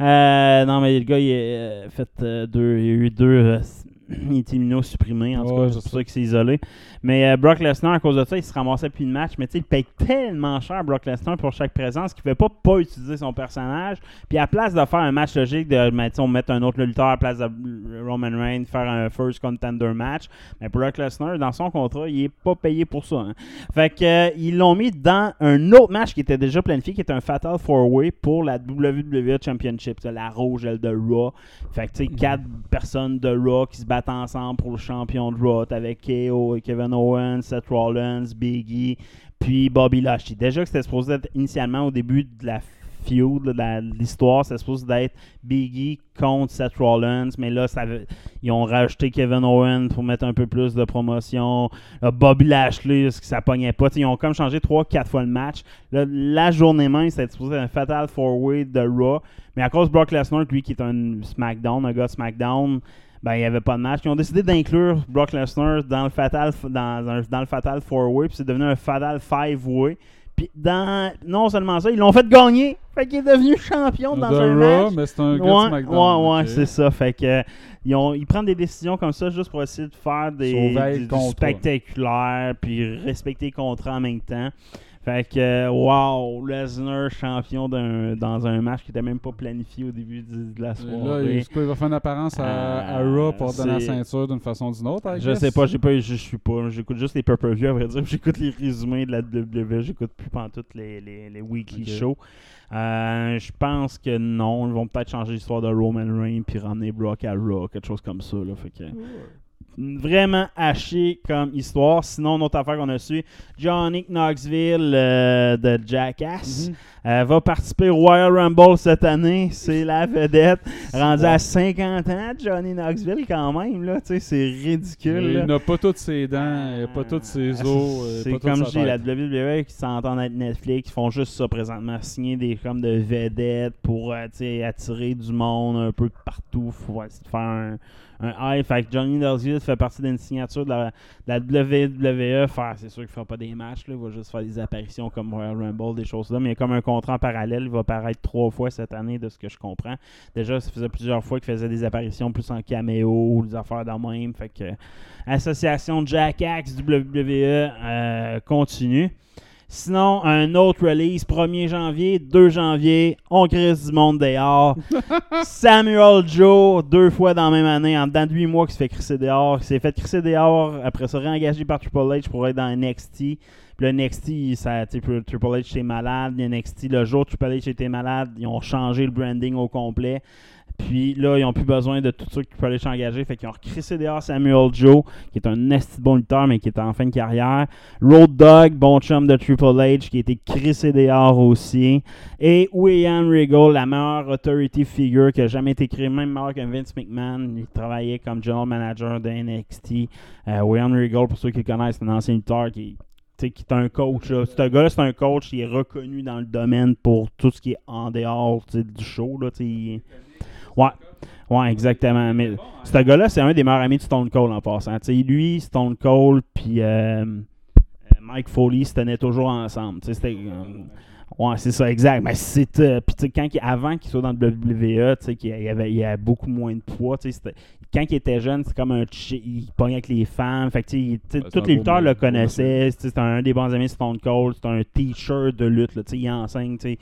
Non, mais le gars, il a fait deux, il a eu deux *clears throat* euh, immunosupprimés. En tout cas, c'est pour ça qu'il s'est isolé. Mais euh, Brock Lesnar, à cause de ça, il se ramassait plus de match. Mais tu sais, il paye tellement cher Brock Lesnar pour chaque présence qu'il ne fait pas pas utiliser son personnage. Puis à place de faire un match logique, de ben, tu sais, on met un autre lutteur à la place de Roman Reigns, faire un first contender match, mais Brock Lesnar, dans son contrat, il est pas payé pour ça. hein. Fait que euh, ils l'ont mis dans un autre match qui était déjà planifié, qui était un Fatal Four Way pour la WWE Championship, la rouge, elle de Raw. Fait que tu sais, quatre personnes de Raw qui se battent ensemble pour le champion de Raw, avec KO, Kevin Owens, Seth Rollins, Biggie, puis Bobby Lashley. Déjà que c'était supposé être initialement au début de la feud de l'histoire. C'est supposé d'être Biggie contre Seth Rollins, mais là, ils ont rajouté Kevin Owens pour mettre un peu plus de promotion. Bobby Lashley, parce que ça pognait pas. Ils ont comme changé 3-4 fois le match. Là, la journée même, c'était supposé être un Fatal 4-Way de Raw. Mais à cause de Brock Lesnar, lui qui est un SmackDown, un gars SmackDown, ben, il n'y avait pas de match. Ils ont décidé d'inclure Brock Lesnar dans le Fatal dans, dans le Fatal 4-Way, puis c'est devenu un Fatal 5-Way. Puis dans non seulement ça, ils l'ont fait gagner. Fait qu'il est devenu champion dans un Raw, match. mais c'est un gars ouais, SmackDown, ouais, c'est ça. Fait que ils, ont, ils prennent des décisions comme ça juste pour essayer de faire des, Sauver du- le du contrat. spectaculaire puis respecter les contrats en même temps. Fait que, wow, Lesnar champion d'un- dans un match qui était même pas planifié au début de la Et Là, soirée. il, c'est quoi, il va faire une apparence à, à Euh, Raw pour donner la ceinture d'une façon ou d'une autre, I Je guess? sais pas, j'ai pas, je, suis pas, j'écoute juste les pay-per-view à vrai dire, *laughs* j'écoute les résumés de la WWE, j'écoute plus pendant toutes les, les, les weekly shows. Euh, je pense que non, ils vont peut-être changer l'histoire de Roman Reigns puis ramener Brock à Raw, quelque chose comme ça là, fait que vraiment haché comme histoire. Sinon, une autre affaire qu'on a su, Johnny Knoxville euh, de Jackass Mhm. euh, va participer au Royal Rumble cette année. C'est la vedette. Rendu à 50 ans, Johnny Knoxville quand même. là, C'est ridicule. là. Il n'a pas toutes ses dents, il n'a pas toutes ses os. euh, C'est comme dis, la. WWE qui s'entendent avec Netflix, ils font juste ça présentement, signer des comme de vedettes pour euh, attirer du monde un peu partout, faut essayer de faire un, un hype. Fait que Johnny Knoxville fait partie d'une signature de la, WWE. Faire, c'est sûr qu'il ne fera pas des matchs, là, il va juste faire des apparitions comme Royal Rumble, des choses là, mais comme un contrat en parallèle, il va apparaître trois fois cette année de ce que je comprends. Déjà, ça faisait plusieurs fois qu'il faisait des apparitions plus en caméo ou des affaires dans même. Fait que Association Jackass WWE euh, continue. Sinon, un autre release, 1er janvier, 2 janvier, on crise du monde dehors. *laughs* Samuel Joe, deux fois dans la même année, en dedans de 8 mois, qui se fait crisser dehors. Qui s'est fait crisser dehors, après ça, réengagé par Triple H pour être dans NXT. Puis le NXT, ça, Triple H était malade. NXT, le jour où Triple H était malade, ils ont changé le branding au complet. Puis là, ils n'ont plus besoin de tout ça que Triple H a engagé. Fait qu'ils ont recrissé dehors Samuel Joe, qui est un esti bon lutteur, mais qui est en fin de carrière. Road Dogg, bon chum de Triple H, qui a été crissé dehors aussi. Et William Regal, la meilleure authority figure qui a jamais été créée, même meilleur que Vince McMahon. Il travaillait comme general manager de NXT. Euh, William Regal, pour ceux qui le connaissent, c'est un ancien lutteur qui qui est un coach. là. Ce gars-là, c'est un coach qui est reconnu dans le domaine pour tout ce qui est en dehors du show. Là, Ouais. Ouais, exactement. Mais ce gars-là, c'est un des meilleurs amis de Stone Cold en passant. Lui, Stone Cold, puis euh, euh, Mike Foley se tenaient toujours ensemble. C'était. euh, Ouais, c'est ça, exact. Mais c'est. euh, puis, quand il- avant qu'il soit dans le WWE, tu sais, qu'il y avait, il y avait beaucoup moins de poids. Tu sais, c'était- quand il était jeune, c'est comme un. Il pognait avec les femmes. Fait que, tu sais, tous les lutteurs le connaissaient. C'était un des bons amis de Stone Cold. C'était un t-shirt de lutte. Là, tu sais, il enseigne. tu sais.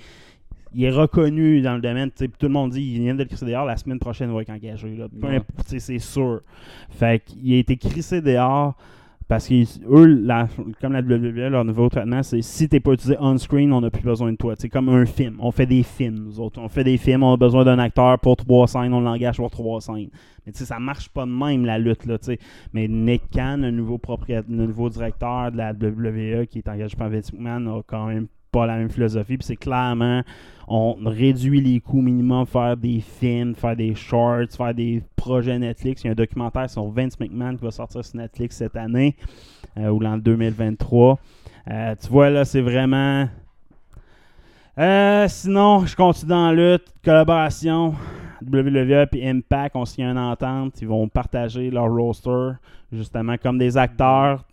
Il est reconnu dans le domaine. Tout le monde dit il vient d'être crissé dehors. La semaine prochaine, il va être engagé. Là. Peu Ouais. c'est sûr. Fait qu'il a été crissé dehors. Parce que eux, la- comme la WWE, leur nouveau traitement, c'est si t'es pas utilisé on-screen, on n'a plus besoin de toi. C'est comme un film. On fait des films, nous autres. On fait des films, on a besoin d'un acteur pour trois scènes, on l'engage pour trois scènes. Mais tu sais, ça marche pas de même, la lutte, là, tu sais. Mais Nick Khan, le nouveau propriétaire, le nouveau directeur de la WWE, qui est engagé par Vince McMahon, a quand même pas la même philosophie. Puis c'est clairement, on réduit les coûts minimum, faire des films, faire des shorts, faire des projets Netflix. Il y a un documentaire sur Vince McMahon qui va sortir sur Netflix cette année, euh, ou l'an 2023. Euh, tu vois, là, c'est vraiment... Euh, sinon, je continue dans la lutte. Collaboration. WWE et Impact ont signé une entente. Ils vont partager leur roster, justement, comme des acteurs.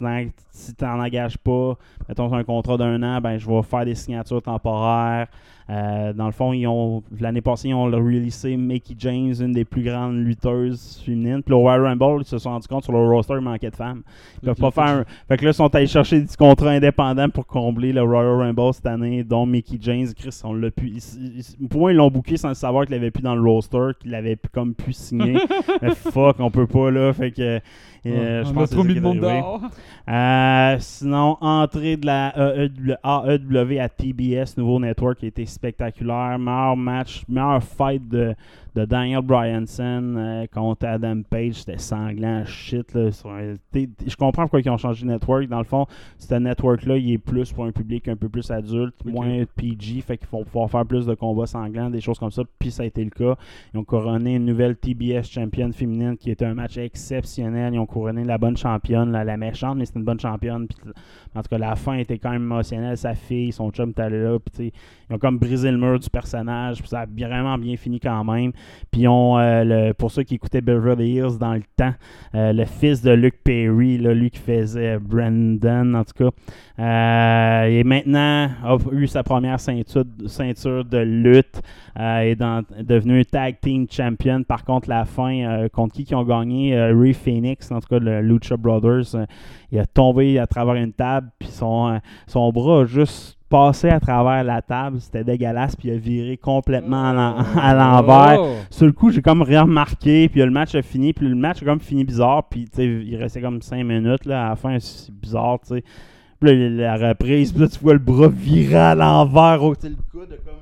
Si tu n'en engages pas, mettons un contrat d'un an, ben, je vais faire des signatures temporaires. Euh, dans le fond, ils ont l'année passée, ils ont releasé Mickey James, une des plus grandes lutteuses féminines. Puis le Royal Rumble, ils se sont rendus compte sur le roster, il manquait de femmes. Ils peuvent pas faire un... Fait que là, ils sont allés chercher des contrats indépendants pour combler le Royal Rumble cette année, dont Mickey James. Chris, on l'a pu... Pour moi, ils l'ont booké sans le savoir qu'il l'avait plus dans le roster, qu'il l'avait comme pu signer. *laughs* Mais fuck, on peut pas, là. Fait que... euh, je on pense que c'est monde dehors. Euh, sinon, entrée de la E AEW, AEW à TBS, nouveau network qui a été spectaculaire. Meilleur match, meilleur fight de, de Daniel Bryanson euh, contre Adam Page. C'était sanglant, shit. Là. Je comprends pourquoi ils ont changé de network. Dans le fond, ce network-là, il est plus pour un public un peu plus adulte, Ok. moins PG. Fait qu'ils vont pouvoir faire plus de combats sanglants, des choses comme ça. Puis ça a été le cas. Ils ont couronné une nouvelle TBS championne féminine qui était un match exceptionnel. Ils ont couronné la bonne championne, la, méchante, mais c'était une bonne championne. En tout cas, la fin était quand même émotionnelle. Sa fille, son chum était là. Puis, ils ont comme brisé le mur du personnage. Puis ça a vraiment bien fini quand même. Puis, euh, le- pour ceux qui écoutaient Beverly Hills dans le temps, euh, le fils de Luke Perry, là, lui qui faisait Brandon, en tout cas, euh, et maintenant a eu sa première ceinture, ceinture de lutte. Euh, est dans- devenu tag team champion. Par contre, la fin, euh, contre qui qui ont gagné euh, Ray Phoenix, en tout cas le Lucha Brothers, euh, il a tombé à travers une table, puis son, son bras a juste passé à travers la table. C'était dégueulasse, puis il a viré complètement à à l'envers. Oh! Sur le coup, j'ai comme rien remarqué, puis le match a fini, puis le match a comme fini bizarre, puis il restait comme 5 minutes, là, à la fin, c'est bizarre, tu sais. Puis là, la reprise, puis là, tu vois le bras virer à l'envers, oh, tu sais, le coude comme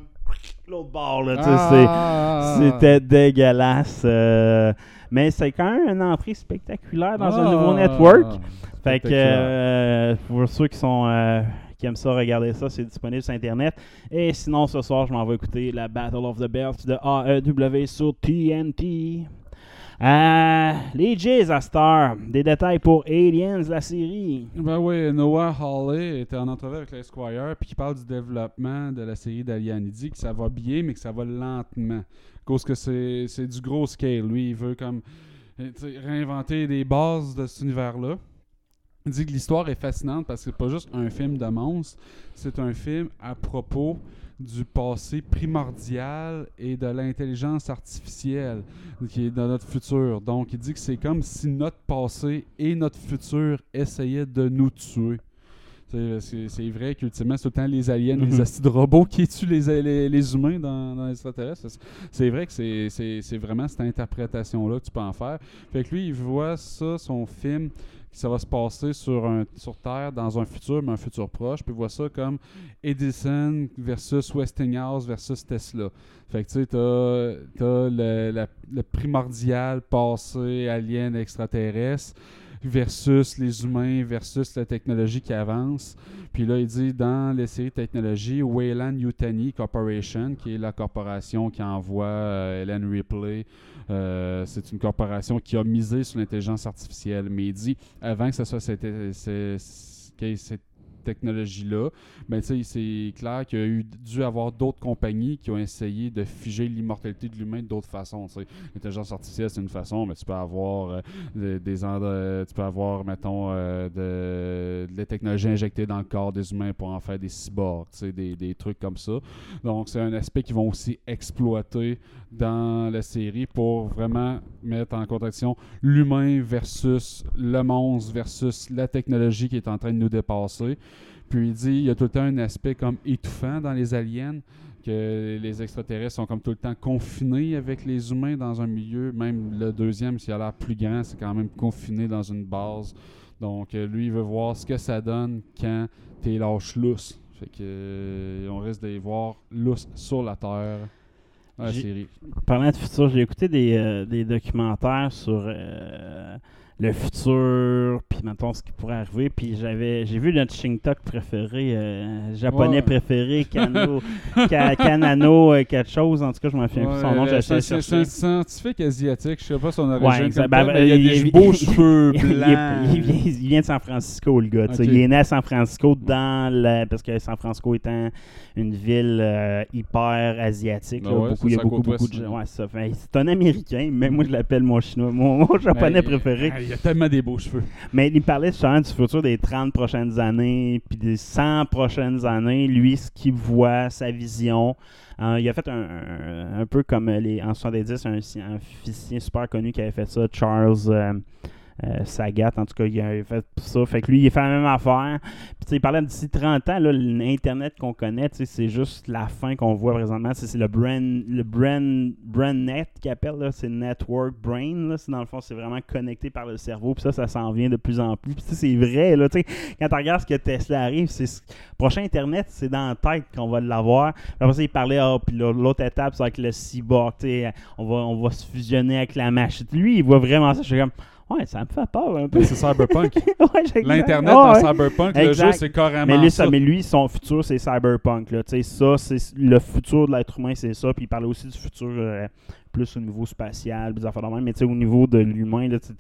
l'autre bord, là, sais, c'est- Ah! c'était dégueulasse. euh, mais c'est quand même une entrée spectaculaire dans un Ah! nouveau network. Fait que euh, pour ceux qui sont euh, qui aiment ça, regarder ça, c'est disponible sur internet. Et sinon ce soir, je m'en vais écouter la Battle of the Belts de AEW sur TNT. Euh, les Jays à Star, des détails pour Aliens, la série. Ben oui, Noah Hawley était en entrevue avec l'Esquire, puis qui parle du développement de la série d'Alien. Il dit que ça va bien, mais que ça va lentement. Cause que c'est du gros scale. Lui, il veut comme euh, réinventer des bases de cet univers-là. Il dit que l'histoire est fascinante parce que c'est pas juste un film de monstre, c'est un film à propos du passé primordial et de l'intelligence artificielle qui est dans notre futur. Donc, il dit que c'est comme si notre passé et notre futur essayaient de nous tuer. C'est- vrai qu'ultimement, c'est temps les aliens, les Mhm. acides robots qui tuent les, les, les humains dans, dans l'extraterrestre. C'est- C'est vrai que c'est- vraiment cette interprétation-là que tu peux en faire. Fait que lui, il voit ça, son film, ça va se passer sur, un, sur Terre dans un futur, mais un futur proche. Puis il voit ça comme Edison versus Westinghouse versus Tesla. Fait que tu sais, t'as t'as le, le primordial passé alien extraterrestre versus les humains versus la technologie qui avance. Puis là, il dit dans les séries de technologie, Wayland Yutani Corporation, qui est la corporation qui envoie euh, Ellen Ripley, euh, c'est une corporation qui a misé sur l'intelligence artificielle. Mais il dit, avant que ce soit cette, ait cette technologie-là, ben, c'est clair qu'il y a eu dû avoir d'autres compagnies qui ont essayé de figer l'immortalité de l'humain d'autres façons. L'intelligence artificielle, c'est une façon, mais tu peux avoir euh, de- des euh, tu peux avoir, mettons, euh, de, de la technologie injectée dans le corps des humains pour en faire des cyborgs, des, des trucs comme ça. Donc, c'est un aspect qu'ils vont aussi exploiter dans la série pour vraiment mettre en contradiction l'humain versus le monstre versus la technologie qui est en train de nous dépasser. Puis il dit, il y a tout le temps un aspect comme étouffant dans les aliens, que les extraterrestres sont comme tout le temps confinés avec les humains dans un milieu. Même le deuxième, s'il a l'air plus grand, c'est quand même confiné dans une base. Donc euh, lui, il veut voir ce que ça donne quand t'es lâche lousse. Fait que euh, on risque de les voir lousse sur la Terre série. Parlant de futur, j'ai écouté des, euh, des documentaires sur euh, le futur, puis maintenant ce qui pourrait arriver, puis j'avais j'ai vu notre Shintok préféré, euh, japonais Ouais. préféré, *laughs* Kano, Ka- Kanano, euh, quelque chose, en tout cas je m'en souviens plus son nom, Ouais, j'ai c'est un- c'est un chercher. scientifique asiatique, je sais pas son Ouais, origine, comme Ben, tel, ben, mais il a il- des beaux il- *laughs* cheveux Il, blancs. il vient, il de San Francisco, le gars. Il est né à San Francisco dans la, parce que San Francisco étant une ville euh, hyper asiatique. Ben là, ouais, beaucoup, il y a beaucoup, beaucoup de gens. Ouais, c'est un Américain, mais moi je l'appelle mon chinois, mon, mon japonais Ben, préféré. Il a tellement des beaux cheveux. Mais il parlait justement du futur des 30 prochaines années, puis des 100 prochaines années. Lui, ce qu'il voit, sa vision. Euh, il a fait un, un- peu comme les, en 70, un, un physicien super connu qui avait fait ça, Charles. euh, euh, Sagat, en tout cas, il a fait ça. Fait que lui, il a fait la même affaire. Puis, il parlait d'ici 30 ans, l'Internet qu'on connaît, c'est juste la fin qu'on voit présentement. C'est le brand, le brand, brand net qu'ils appellent, là. C'est Network Brain, là. Dans le fond, c'est vraiment connecté par le cerveau. Puis ça, ça s'en vient de plus en plus. Puis, c'est vrai, là. Quand tu regardes ce que Tesla arrive, c'est ce- prochain Internet, c'est dans la tête qu'on va l'avoir. Après ça, il parlait, ah, puis l'autre étape, c'est avec le cyborg, on va, on va se fusionner avec la machine. Lui, il voit vraiment ça. Je suis comme, ouais, ça me fait peur un peu. C'est Cyberpunk. *laughs* Ouais, L'Internet dans ouais. Cyberpunk, le jeu, c'est carrément Mais lui, ça, mais lui, son futur, c'est cyberpunk. Là. Tu sais, Ça, c'est le futur de l'être humain, c'est ça. Puis il parlait aussi du futur euh, plus au niveau spatial, des affaires de même. Mais tu sais, au niveau de l'humain, là, tu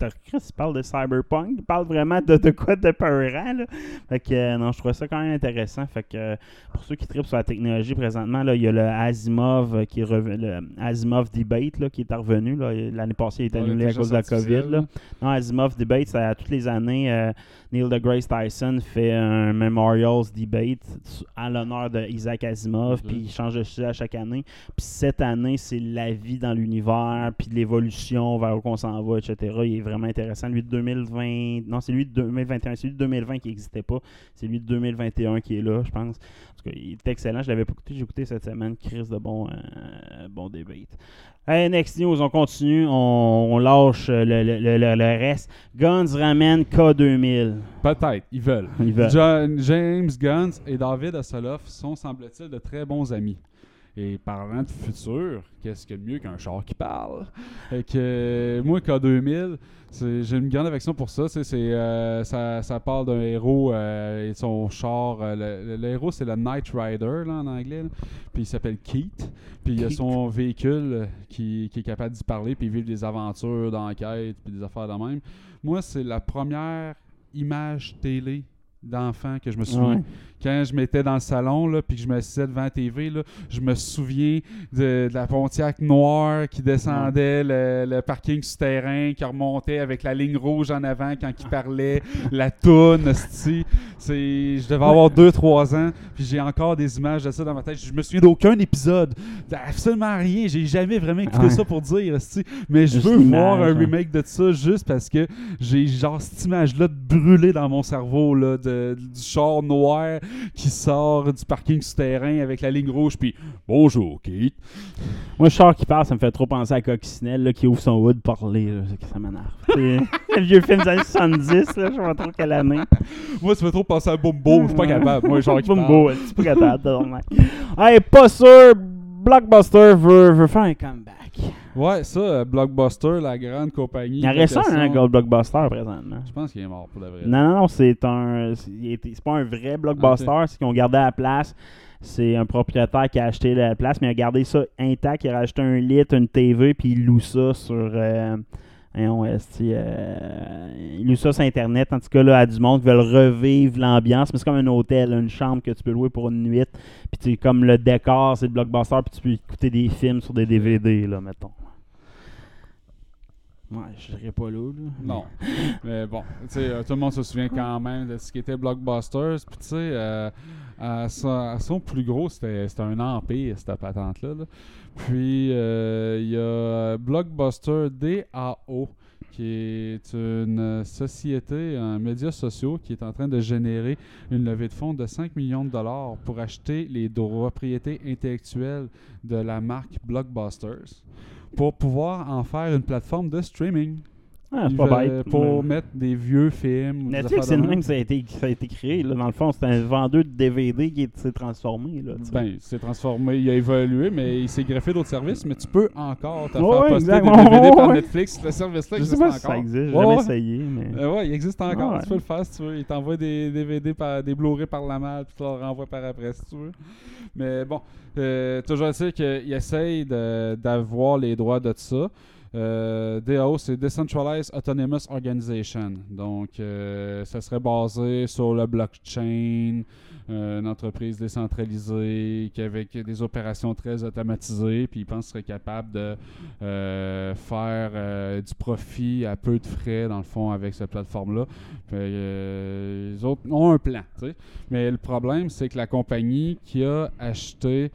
parle de cyberpunk. Il parle vraiment de, de quoi de peurant. Là. Fait que, euh, non, je trouvais ça quand même intéressant. Fait que, euh, pour ceux qui tripent sur la technologie présentement, là, il y a le Asimov euh, qui est revenu, le Asimov Debate là, qui est revenu. là. L'année passée, il est Ouais, annulé à cause de la COVID. Là. Non, Asimov Debate, ça, à toutes les années, euh, Neil deGrasse Tyson fait un Memorials Debate à l'honneur de Isaac Asimov, Mhm. puis il change de sujet à chaque année. Puis cette année, c'est la vie dans l'univers, puis l'évolution, vers où on s'en va, etc. Il est vraiment intéressant. Lui de 2020, non, c'est lui de 2021, c'est lui de 2020 qui n'existait pas. C'est lui de 2021 qui est là, je pense. En tout cas, il est excellent. Je l'avais pas écouté, j'ai écouté cette semaine. Chris de bon, euh, bon debate. Hey, next news, on continue, on, on lâche le, le- le- reste. Guns ramène K2000. Peut-être, ils veulent. Ils veulent. John- James Gunn et David Hasselhoff sont, semble-t-il, de très bons amis. Et parlant de futur, qu'est-ce que mieux qu'un char qui parle? Que, euh, moi, K2000, c'est- j'ai une grande affection pour ça. C'est, c'est, euh, ça, ça parle d'un héros euh, et de son char. euh, le, héros, c'est le Knight Rider là, en anglais. là. Puis il s'appelle Keith. Puis il a Keith. son véhicule qui, qui est capable d'y parler, puis vivre des aventures d'enquête, puis des affaires de même. Moi, c'est la première image télé d'enfant que je me souviens. Ouais. Quand je m'étais dans le salon, là, puis que je me m'assisais devant la TV, là, je me souviens de, de la Pontiac noire qui descendait le, le parking souterrain, qui remontait avec la ligne rouge en avant quand il parlait, *laughs* la toune, c'est Je devais avoir 2-3 ans, puis j'ai encore des images de ça dans ma tête. Je me souviens d'aucun épisode, absolument rien. J'ai jamais vraiment écouté Ouais. ça pour dire, mais je veux voir un remake de ça juste parce que j'ai genre cette image-là de brûler dans mon cerveau là, de, du char noir qui sort du parking souterrain avec la ligne rouge puis bonjour Keith. Moi, le char qui parle, ça me fait trop penser à Coccinelle là, qui ouvre son hood pour parler. là. Ça m'énerve. *laughs* Le vieux film des années 70, là, je pas trop quelle année. Moi ça fait trop penser à Bumbo, je suis pas capable. Moi genre Bumbo, ouais, c'est pas capable. Hey, pas sûr, Blockbuster veut, veut faire un comeback. Ouais, ça euh, Blockbuster, la grande compagnie. Il y a récent d'application, un Gold Blockbuster présentement. Je pense qu'il est mort pour la vraie. Non, non, non, c'est un. c'est pas un vrai blockbuster, c'est qu'ils ont gardé la place. C'est un propriétaire qui a acheté la place, mais il a gardé ça intact. Il a rajouté un lit, une TV, puis il loue ça sur. Euh, esti, euh, il loue ça sur Internet. En tout cas, là, à du monde qui veulent revivre l'ambiance. Mais c'est comme un hôtel, une chambre que tu peux louer pour une nuit. Puis comme le décor, c'est le blockbuster, puis tu peux écouter des films sur des DVD, là, mettons. Ouais, je dirais pas là. Non. Mais bon, euh, tout le monde se souvient quand même de ce qui était Blockbusters. Puis tu sais, euh, à, son, plus gros, c'était un empire, cette patente-là. là. Puis euh, il y a Blockbuster DAO, qui est une société, un médias sociaux qui est en train de générer une levée de fonds de 5 millions de dollars pour acheter les propriétés intellectuelles de la marque Blockbusters pour pouvoir en faire une plateforme de streaming. Ah, c'est Ils pas veulent- bête. Pour mettre des vieux films. Netflix, c'est le même. ça a été, ça a été créé. Là. Dans le fond, c'est un vendeur de DVD qui est- s'est transformé. Là. Ben, c'est transformé, il a évolué, mais il s'est greffé d'autres services, mais tu peux encore te Ouais, faire poster des DVD par. Netflix. Le service-là sais existe pas encore. si ça existe, j'ai Ouais, jamais ouais. essayé. Mais... Euh, ouais, il existe encore. Ouais. Tu peux le faire si tu veux. Il t'envoie des DVD, par, des Blu-ray par la malle, puis tu leur renvoies par après si tu veux. Mais bon, euh, toujours est-il qu'il essaye d'avoir les droits de ça. Euh, DAO, c'est Decentralized Autonomous Organization. Donc, euh, ça serait basé sur le blockchain, euh, une entreprise décentralisée qui avec des opérations très automatisées. Puis, ils pensent qu'ils seraient capables de faire du profit à peu de frais, dans le fond, avec cette plateforme-là. Autres ont un plan. Mais le problème, c'est que la compagnie qui a acheté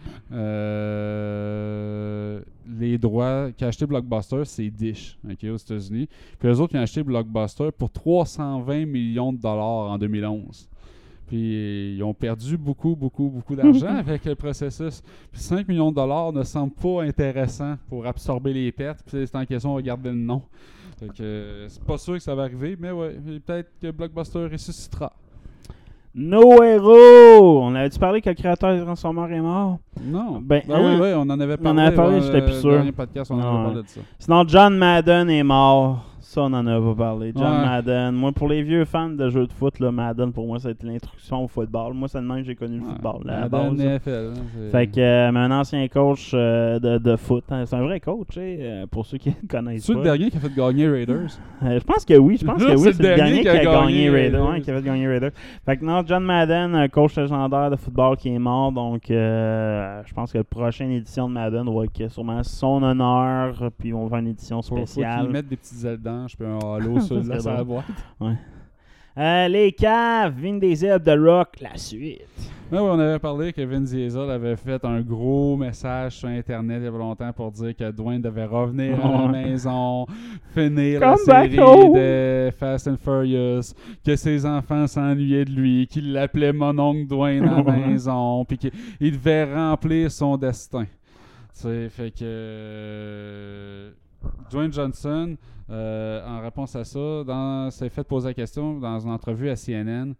les droits qui a acheté Blockbuster, c'est Dish, ok, aux États-Unis. Puis eux autres, ils ont acheté Blockbuster pour 320 millions de dollars en 2011. Puis ils ont perdu beaucoup, beaucoup, beaucoup d'argent *laughs* avec le processus. Puis 5 millions de dollars ne semble pas intéressant pour absorber les pertes. Puis c'est en question, on va garder le nom. Fait que euh, c'est pas sûr que ça va arriver, mais ouais, peut-être que Blockbuster ressuscitera. No Hero! On avait-tu parlé que le créateur de Transformers est mort? Non. Ben, Ben hein? oui, oui, on en avait On en parlé. avait parlé, j'étais plus sûr. podcast, on avait Ouais. parlé de ça. Sinon, John Madden est mort. Ça, on en a pas parlé. John Ouais. Madden. Moi, pour les vieux fans de jeux de foot, là, Madden, pour moi, ça a été l'introduction au football. Moi, c'est de même que j'ai connu le football. là, Madden, base. NFL, hein, Fait que, euh, mais un ancien coach euh, de, de foot. hein, c'est un vrai coach, tu sais, euh, pour ceux qui ne connaissent C'est le dernier qui a fait gagner Raiders? *laughs* Euh, je pense que oui, je pense *laughs* que oui, C'est le le dernier qui a, gagné gagné Raiders, Raiders. ouais, qui a fait gagner Raiders. Fait que non, John Madden, un coach légendaire de football qui est mort, donc je pense que la prochaine édition de Madden va être sûrement son honneur, puis on va faire une édition Faut, faut spéciale. mettent des petites ailes d'ange puis un halo sur la sur boîte. Euh, les caves, Vin Diesel, The Rock, la suite. On avait parlé que Vin Diesel avait fait un gros message sur Internet il y a longtemps pour dire que Dwayne devait revenir à la maison, finir Come la série home. de Fast and Furious, que ses enfants s'ennuyaient de lui, qu'il l'appelait mon oncle Dwayne à la maison, puis qu'il il devait remplir son destin. Tu sais, fait que euh, Dwayne Johnson, euh, en réponse à ça, dans- s'est fait poser la question dans une entrevue à CNN.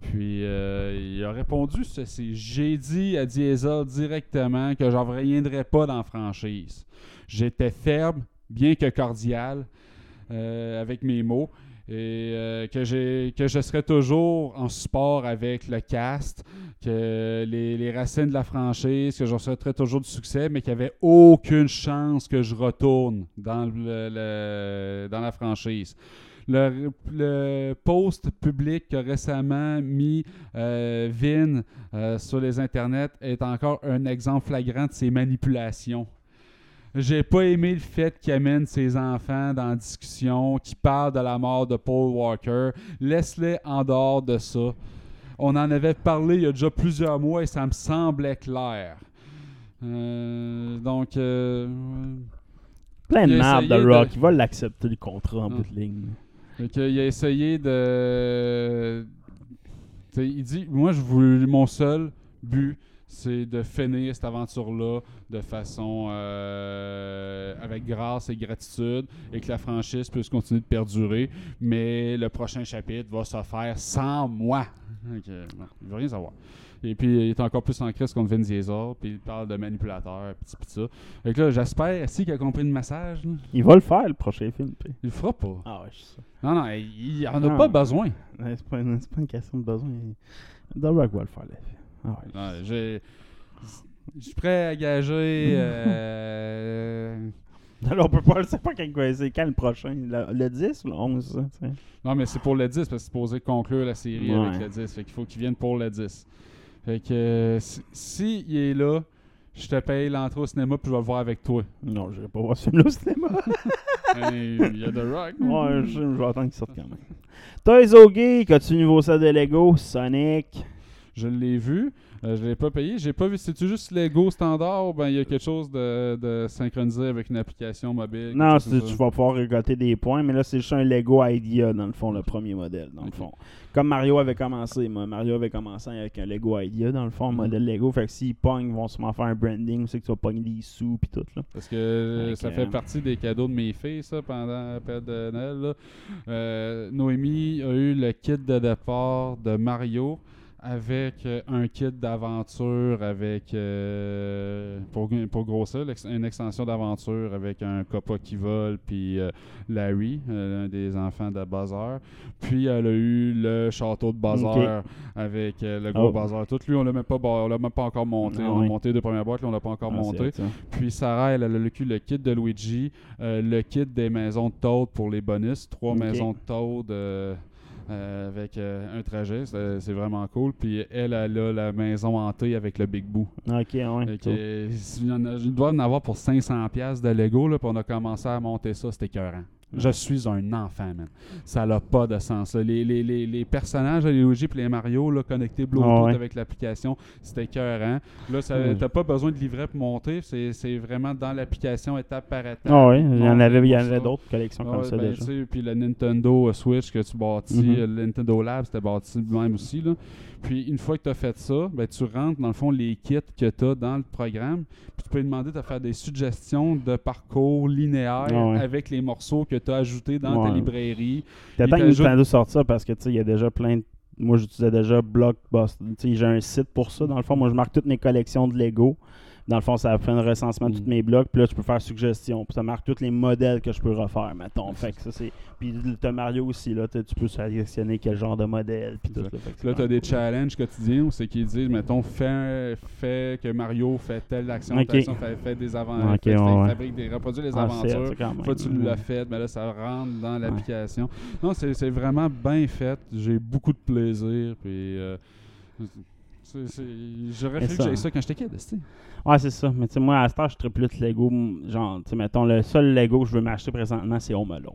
Puis euh, il a répondu ceci J'ai dit à Diesel directement que j'en reviendrais pas dans franchise. J'étais ferme, bien que cordial, euh, avec mes mots. Et euh, que, j'ai, que je serais toujours en support avec le cast, que les, les racines de la franchise, que je souhaiterais toujours du succès, mais qu'il n'y avait aucune chance que je retourne dans, le- dans la franchise. Le, le post public qu'a récemment mis euh, Vin euh, sur les internets est encore un exemple flagrant de ses manipulations. J'ai pas aimé le fait qu'il amène ses enfants dans la discussion, qu'il parle de la mort de Paul Walker. Laisse-les en dehors de ça. On en avait parlé il y a déjà plusieurs mois et ça me semblait clair. Euh, donc, euh, Plein de merde, de- Rock. Il va l'accepter, le contrat, en Ah. bout de ligne. Il a essayé de. T'sais, il dit Moi, je voulais, mon seul but, c'est de finir cette aventure-là de façon. euh, avec grâce et gratitude et que la franchise puisse continuer de perdurer. Mais le prochain chapitre va se faire sans moi. Ok, non, il veut rien savoir. Et puis, il est encore plus en crise contre Vin Diesel, puis il parle de manipulateur, pis ça. Fait que là, j'espère, si qu'il a compris le message, là, Il va le faire, le prochain film. puis- il le fera pas. Ah ouais, je sais. Non, non, il, il en a pas besoin. C'est pas, pas une question de besoin. The Rock va le faire, le film. Ah ouais. Je suis prêt à gager. *laughs* euh, Alors, on peut pas, c'est pas quand, c'est quand le prochain Le, le 10 ou le 11, ça, tu sais. Non, mais c'est pour le 10 parce que c'est supposé conclure la série Ouais. avec le 10. Fait qu'il faut qu'il vienne pour le 10. Fait que euh, si, est là, je te paye l'entrée au cinéma puis je vais le voir avec toi. Non, je vais pas voir ce film-là au cinéma. *laughs* Il y a The Rock. ouais, je, je vais attendre qu'il sorte quand même. Toys O Geek, as-tu nouveau set de Lego? Sonic Je l'ai vu. Euh, je l'ai pas payé. J'ai pas vu. C'est-tu juste Lego standard ou ben il y a quelque chose de, de synchronisé avec une application mobile? Non, c'est- tu vas pouvoir récolter des points, mais là, c'est juste un Lego Idea, dans le fond, le premier modèle, dans le fond. Comme Mario avait commencé, moi. Mario avait commencé avec un Lego Idea, dans le fond, un Mhm. modèle Lego. Fait que s'ils pognent, ils vont sûrement faire un branding, c'est que tu vas pogner des sous, puis tout, là. Parce que euh, ça fait partie des cadeaux de mes filles, ça, pendant la période de Noël. là. Euh, Noémie a eu le kit de départ de Mario avec euh, un kit d'aventure avec euh, pour, pour grossir, une extension d'aventure avec un copa qui vole puis euh, Larry, euh, un des enfants de Buzzer. Puis elle a eu le château de Buzzer avec euh, le gros Oh. Buzzer. Tout lui, on l'a même pas on l'a même pas encore monté. Ah on oui. a monté deux premières boîtes, là, on l'a pas encore Ah, monté. Puis Sarah, elle, a le, cul- le kit de Luigi, le kit des maisons de Toad pour les bonus, trois maisons de Toad euh, avec euh, un trajet, c'est vraiment cool. Puis elle, elle a la maison hantée avec le Big Boo. Ok, ouais. Cool. il doit en avoir pour 500$ piastres de Lego, là, puis on a commencé à monter ça, c'était écœurant. Je suis un enfant, man. Ça n'a pas de sens. là. Les, les, les, les personnages, les Luigi et les Mario, là, connectés Bluetooth Ah ouais. avec l'application, c'était écœurant. Là, ça- Ouais. t'as pas besoin de livret pour monter. C'est vraiment dans l'application, étape par étape. Ah oui, il y en avait, d'autres collections Ah comme ouais, ça ben, déjà. tu Puis le Nintendo Switch que tu bâtis, Mhm. euh, le Nintendo Lab, c'était bâti même aussi. Là. Puis une fois que tu as fait ça, ben, tu rentres dans le fond les kits que tu as dans le programme. Puis tu peux lui demander de faire des suggestions de parcours linéaires Ah ouais. avec les morceaux que tu as ajoutés dans ta librairie. T'attends que Nintendo sorte ça parce que tu sais, il y a déjà plein de. Moi, j'utilisais déjà Blockbuster. Tu sais, j'ai un site pour ça. Dans le fond, moi, je marque toutes mes collections de Lego. Dans le fond, ça fait un recensement de tous Mm. mes blocs. Puis là, tu peux faire suggestion. Puis ça marque tous les modèles que je peux refaire, mettons. Fait que ça, c'est. Puis t'as Mario aussi, là. Tu peux sélectionner quel genre de modèle. Puis tout. Là, que là, tu as quand des challenges quotidiens où c'est qu'ils disent, mettons, fais, fais que Mario fait telle action, Ok. telle action, fait, fait des aventures, Ok, fait, fait- ouais, ouais. fabrique des, reproduit les Ah, aventures. même- Fois tu l'as fait, mais là, ça rentre dans l'application. Non, c'est vraiment bien fait. J'ai beaucoup de plaisir. Puis, euh, j'aurais fait que ça- j'aille ça quand j'étais kid. tu. Ouais, c'est ça. Mais tu sais, moi, à cette heure, je serais plus de Lego. Genre, tu sais, mettons, le seul Lego que je veux m'acheter présentement, c'est Home Alone.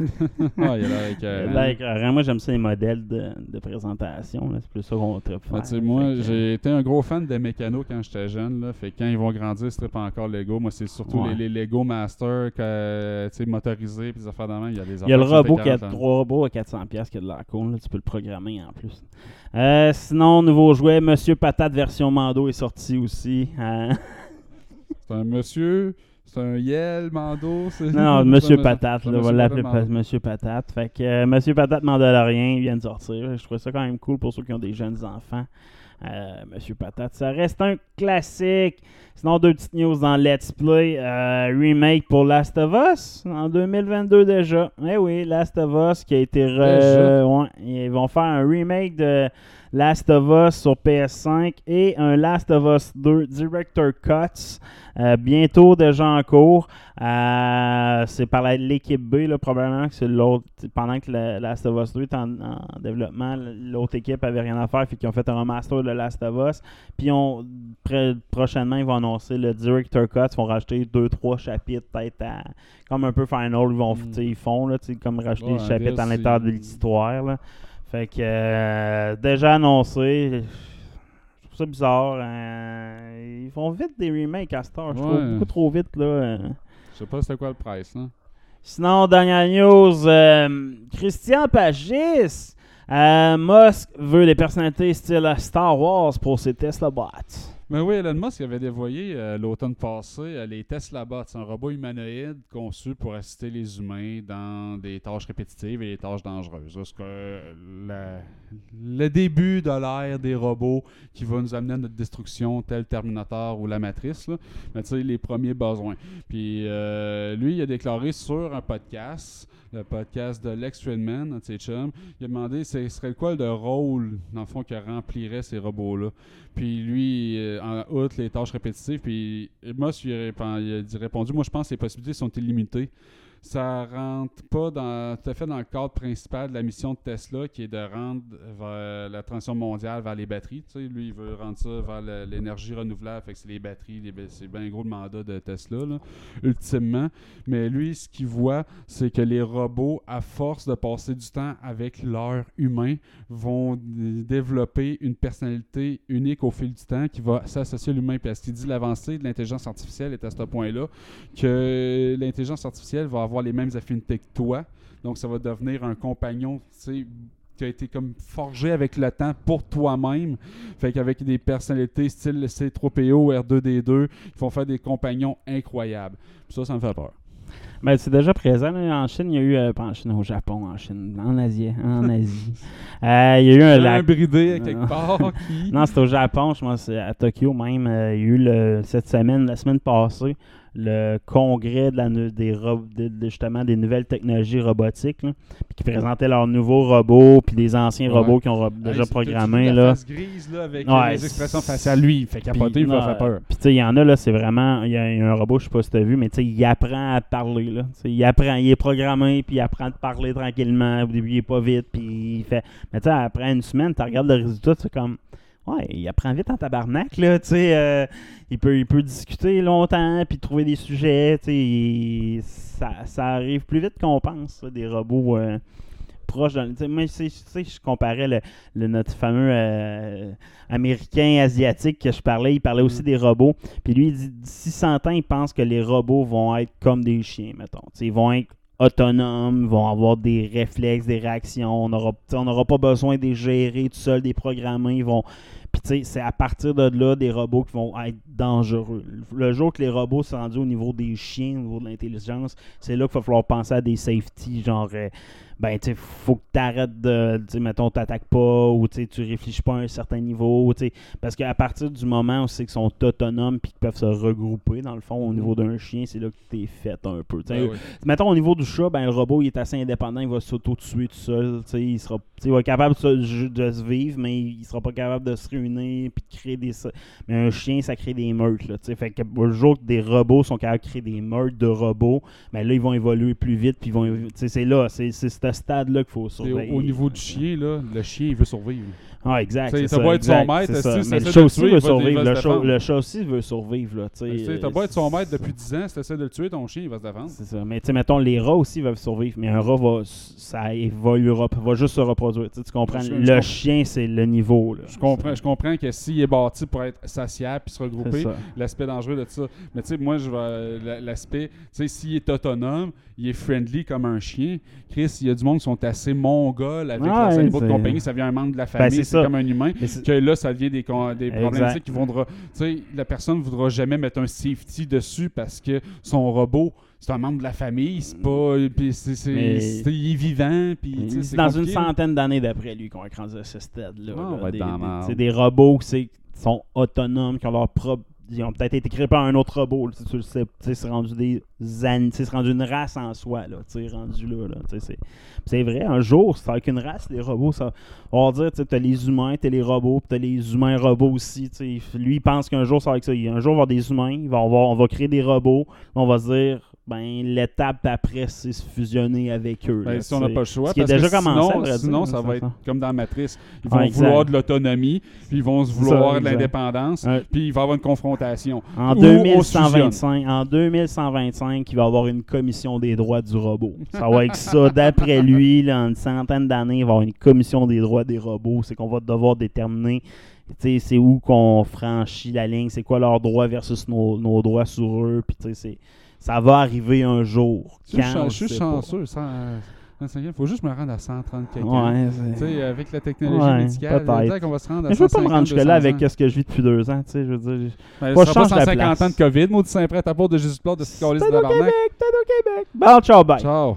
*laughs* Ah, il y a l'air. Là, écœurant. moi, j'aime ça les modèles de, de présentation. C'est plus ça qu'on tripe Ouais, faire. tu sais, là. moi, que, j'ai été un gros fan des mécanos quand j'étais jeune. Là, fait que quand ils vont grandir, ce serait pas encore Lego. Moi, c'est surtout Ouais. les, les Lego Master que, tu sais, motorisés puis des affaires même. Il y a des Il y a le robot qui a écœurantes, là. trois robots à 400$ piastres qui a de l'air cool. là. Tu peux le programmer en plus. Euh, sinon, nouveau jouet, Monsieur Patate version Mando est sorti aussi. Euh, *laughs* C'est un monsieur, c'est un Yel, Mando. non, non, *laughs* Monsieur Patate, là, on va monsieur l'appeler Monsieur Patate. Fait que euh, Monsieur Patate Mandalorien vient de sortir. Je trouve ça quand même cool pour ceux qui ont des jeunes enfants. Euh, Monsieur Patate, ça reste un classique. Sinon, deux petites news dans Let's Play. Euh, remake pour Last of Us en 2022 déjà. Eh oui, Last of Us qui a été. re- ouais, ils vont faire un remake de Last of Us sur PS5 et un Last of Us 2 Director Cuts. euh, bientôt déjà en cours. Euh, c'est par l'équipe B, là, probablement que c'est l'autre. Pendant que le Last of Us 2 est en, en développement, l'autre équipe avait rien à faire, fait qu'ils ont fait un remaster de Last of Us. Puis on, prochainement, ils vont annoncer le Director Cut. Ils vont rajouter 2-3 chapitres, peut-être à- comme un peu Final. Ils, vont, Mm. ils font, là, comme rajouter des un chapitres à l'intérieur de l'histoire. Fait que euh, déjà annoncé. Je trouve ça bizarre. euh, ils font vite des remakes à Star. Je trouve Ouais. beaucoup trop vite. là. Je sais pas c'était quoi le price. Là. Sinon, dernière news, euh, Christian Pagis. Euh, Musk veut des personnalités style Star Wars pour ses Tesla bots. Mais oui, Elon Musk avait dévoyé euh, l'automne passé euh, les Tesla Bots, un robot humanoïde conçu pour assister les humains dans des tâches répétitives et des tâches dangereuses. Euh, le début de l'ère des robots qui va nous amener à notre destruction, tel Terminator ou la Matrice. Mais tu sais, les premiers besoins. Puis lui, il a déclaré sur un podcast, le podcast de Lex Friedman, il a demandé ce serait quoi le rôle, dans le fond, que rempliraient ces robots-là? Puis lui, euh, en outre les tâches répétitives, puis moi, il a répondu, moi je pense que les possibilités sont illimitées. Ça rentre pas dans, tout à fait dans le cadre principal de la mission de Tesla, qui est de rendre vers la transition mondiale vers les batteries. Tu lui, il veut rendre ça vers l'énergie renouvelable, fait que c'est les batteries, c'est bien gros le mandat de Tesla, là, ultimement. Mais lui, ce qu'il voit, c'est que les robots, à force de passer du temps avec leur humain, vont développer une personnalité unique au fil du temps qui va s'associer à l'humain. Parce qu'il dit l'avancée de l'intelligence artificielle est à ce point-là que l'intelligence artificielle va avoir les mêmes affinités que toi. Donc, ça va devenir un compagnon, tu sais, qui a été comme forgé avec le temps pour toi-même. Fait qu'avec des personnalités style C3PO, R2D2, ils vont faire des compagnons incroyables. Puis ça, ça me fait peur. Ben, c'est déjà présent. là. En Chine, il y a eu. euh, pas en Chine, au Japon, en Chine. En Asie. En *laughs* Asie. Euh, il y a eu un. Un lac- bridé à quelque part *laughs* qui... Non, c'est au Japon, je pense, c'est à Tokyo même. euh, il y a eu le, cette semaine, la semaine passée, le congrès de la, des, de- justement des nouvelles technologies robotiques, là, puis qui présentaient leurs nouveaux robots, puis des anciens Ouais. robots qui ont ro- déjà vu programmés. la Là. face grise, là, avec Ouais, les expressions faciales. Lui, il fait capoter, il va faire peur. Puis tu sais, il y en a là, c'est vraiment, il y, a il y a un robot, je sais pas si tu as vu, mais tu sais, il apprend à parler là. Il apprend, il est programmé, puis il apprend à parler tranquillement. Au début, il est pas vite, puis il fait. Mais tu sais, après une semaine, tu regardes le résultat, c'est comme, Ouais, il apprend vite en tabarnak, là, tu sais. euh, il, peut, il peut discuter longtemps, puis trouver des sujets, tu sais. Ça, ça arrive plus vite qu'on pense, ça, des robots euh, proches de... tu sais, Moi, c'est- tu sais, je comparais le, le- notre fameux euh, américain asiatique que je parlais, il parlait aussi des robots. Puis lui, il dit d'ici 100 ans, il pense que les robots vont être comme des chiens, mettons. Tu sais, ils vont être autonomes, vont avoir des réflexes, des réactions. On n'aura pas besoin de les gérer tout seul, des programmés. Ils vont. Puis tu sais, c'est à partir de là des robots qui vont être dangereux. Le jour que les robots sont rendus au niveau des chiens, au niveau de l'intelligence, c'est là qu'il va falloir penser à des safety, genre. euh, ben, tu faut que tu arrêtes de, tu mettons, t'attaques pas ou tu tu réfléchis pas à un certain niveau, tu parce qu'à partir du moment où c'est qu'ils sont autonomes puis qu'ils peuvent se regrouper, dans le fond, au niveau d'un chien, c'est là que t'es fait un peu. Ben oui. Mettons, au niveau du chat, ben, le robot, il est assez indépendant, il va s'auto-tuer tout seul, tu il sera, il va être capable de se, de se vivre, mais il sera pas capable de se réunir puis de créer des... Mais un chien, ça crée des meurtres, là, tu fait que le jour que des robots sont capables de créer des meurtres de robots, ben là, ils vont évoluer plus vite, puis vont... C'est là, c'est c'est ce stade-là qu'il faut surveiller. Au, au niveau du chien, là, le chien, il veut survivre. Ah, exact. T'as ça, beau être son maître, si le chat aussi veut survivre. Le chat, aussi veut survivre. T'as euh, beau être son maître depuis 10 ans, si t'essaies de le tuer, ton chien, il va se défendre. C'est ça. Mais tu sais, mettons, les rats aussi veulent survivre. Mais un rat, va, ça évoluera, va juste se reproduire. Tu comprends? Le chien, c'est le niveau. Là. Je comprends, je comprends que s'il est bâti pour être satiable puis se regrouper, l'aspect dangereux de ça. Mais tu sais, moi, je vais la- l'aspect, tu sais, s'il est autonome, il est friendly comme un chien. Chris, il y a du monde qui sont assez mongols avec c'est- compagnie, ça vient un membre de la Ben, famille, c'est comme un humain. Que là, ça devient des, des problèmes qui voudra, tu sais, la personne ne voudra jamais mettre un safety dessus parce que son robot, c'est un membre de la famille, c'est pas, puis c'est, il est vivant, puis C'est dans une compliqué, centaine d'années d'après lui qu'on va à ce stade-là. Ah, on là. Des- des- merde. C'est des robots qui sont autonomes, qui ont leur propre. Ils ont peut-être été créés par un autre robot. tu sais, C'est rendu des c'est rendu une race en soi. Là, rendu là. là, c'est- vrai, un jour, c'est avec une race, les robots, ça. On va dire, tu as les humains, tu les robots, tu as les humains robots aussi. Lui, il pense qu'un jour, ça va être ça. Un jour, il va avoir des humains, va on va créer des robots. On va se dire, ben, l'étape après, c'est se fusionner avec eux. Ben, là, si on n'a pas le choix, Ce qui est parce que déjà commencé, sinon, vrai sinon dire, ça là, va ça. être comme dans Matrice. Ils Ah, vont vouloir de l'autonomie, puis ils vont se Ça, vouloir de l'indépendance, Ouais. puis il va y avoir une confrontation. En Ou on 2125, en 2125, il va y avoir une commission des droits du robot. Ça va être ça, d'après lui, là, en une centaine d'années, il va y avoir une commission des droits des robots. C'est qu'on va devoir déterminer, tu sais, c'est où qu'on franchit la ligne, c'est quoi leurs droits versus nos, nos droits sur eux. Puis, tu sais, c'est- ça va arriver un jour. Je suis Quand, je suis chanceux. Il faut juste me rendre à 130 quelqu'un. Ouais, avec la technologie Ouais, médicale, peut-être. qu'on va se rendre à Mais je veux pas me 150, rendre jusque-là 200 avec ce que je vis depuis deux ans, je veux dire. Ben, Pas pas la 150 place. ans de COVID, maudit Saint-Prêt à part de Jésus-Claude de ce au de Québec, tabarnak. peut-être au Québec. Bon, ciao, bye. Ciao.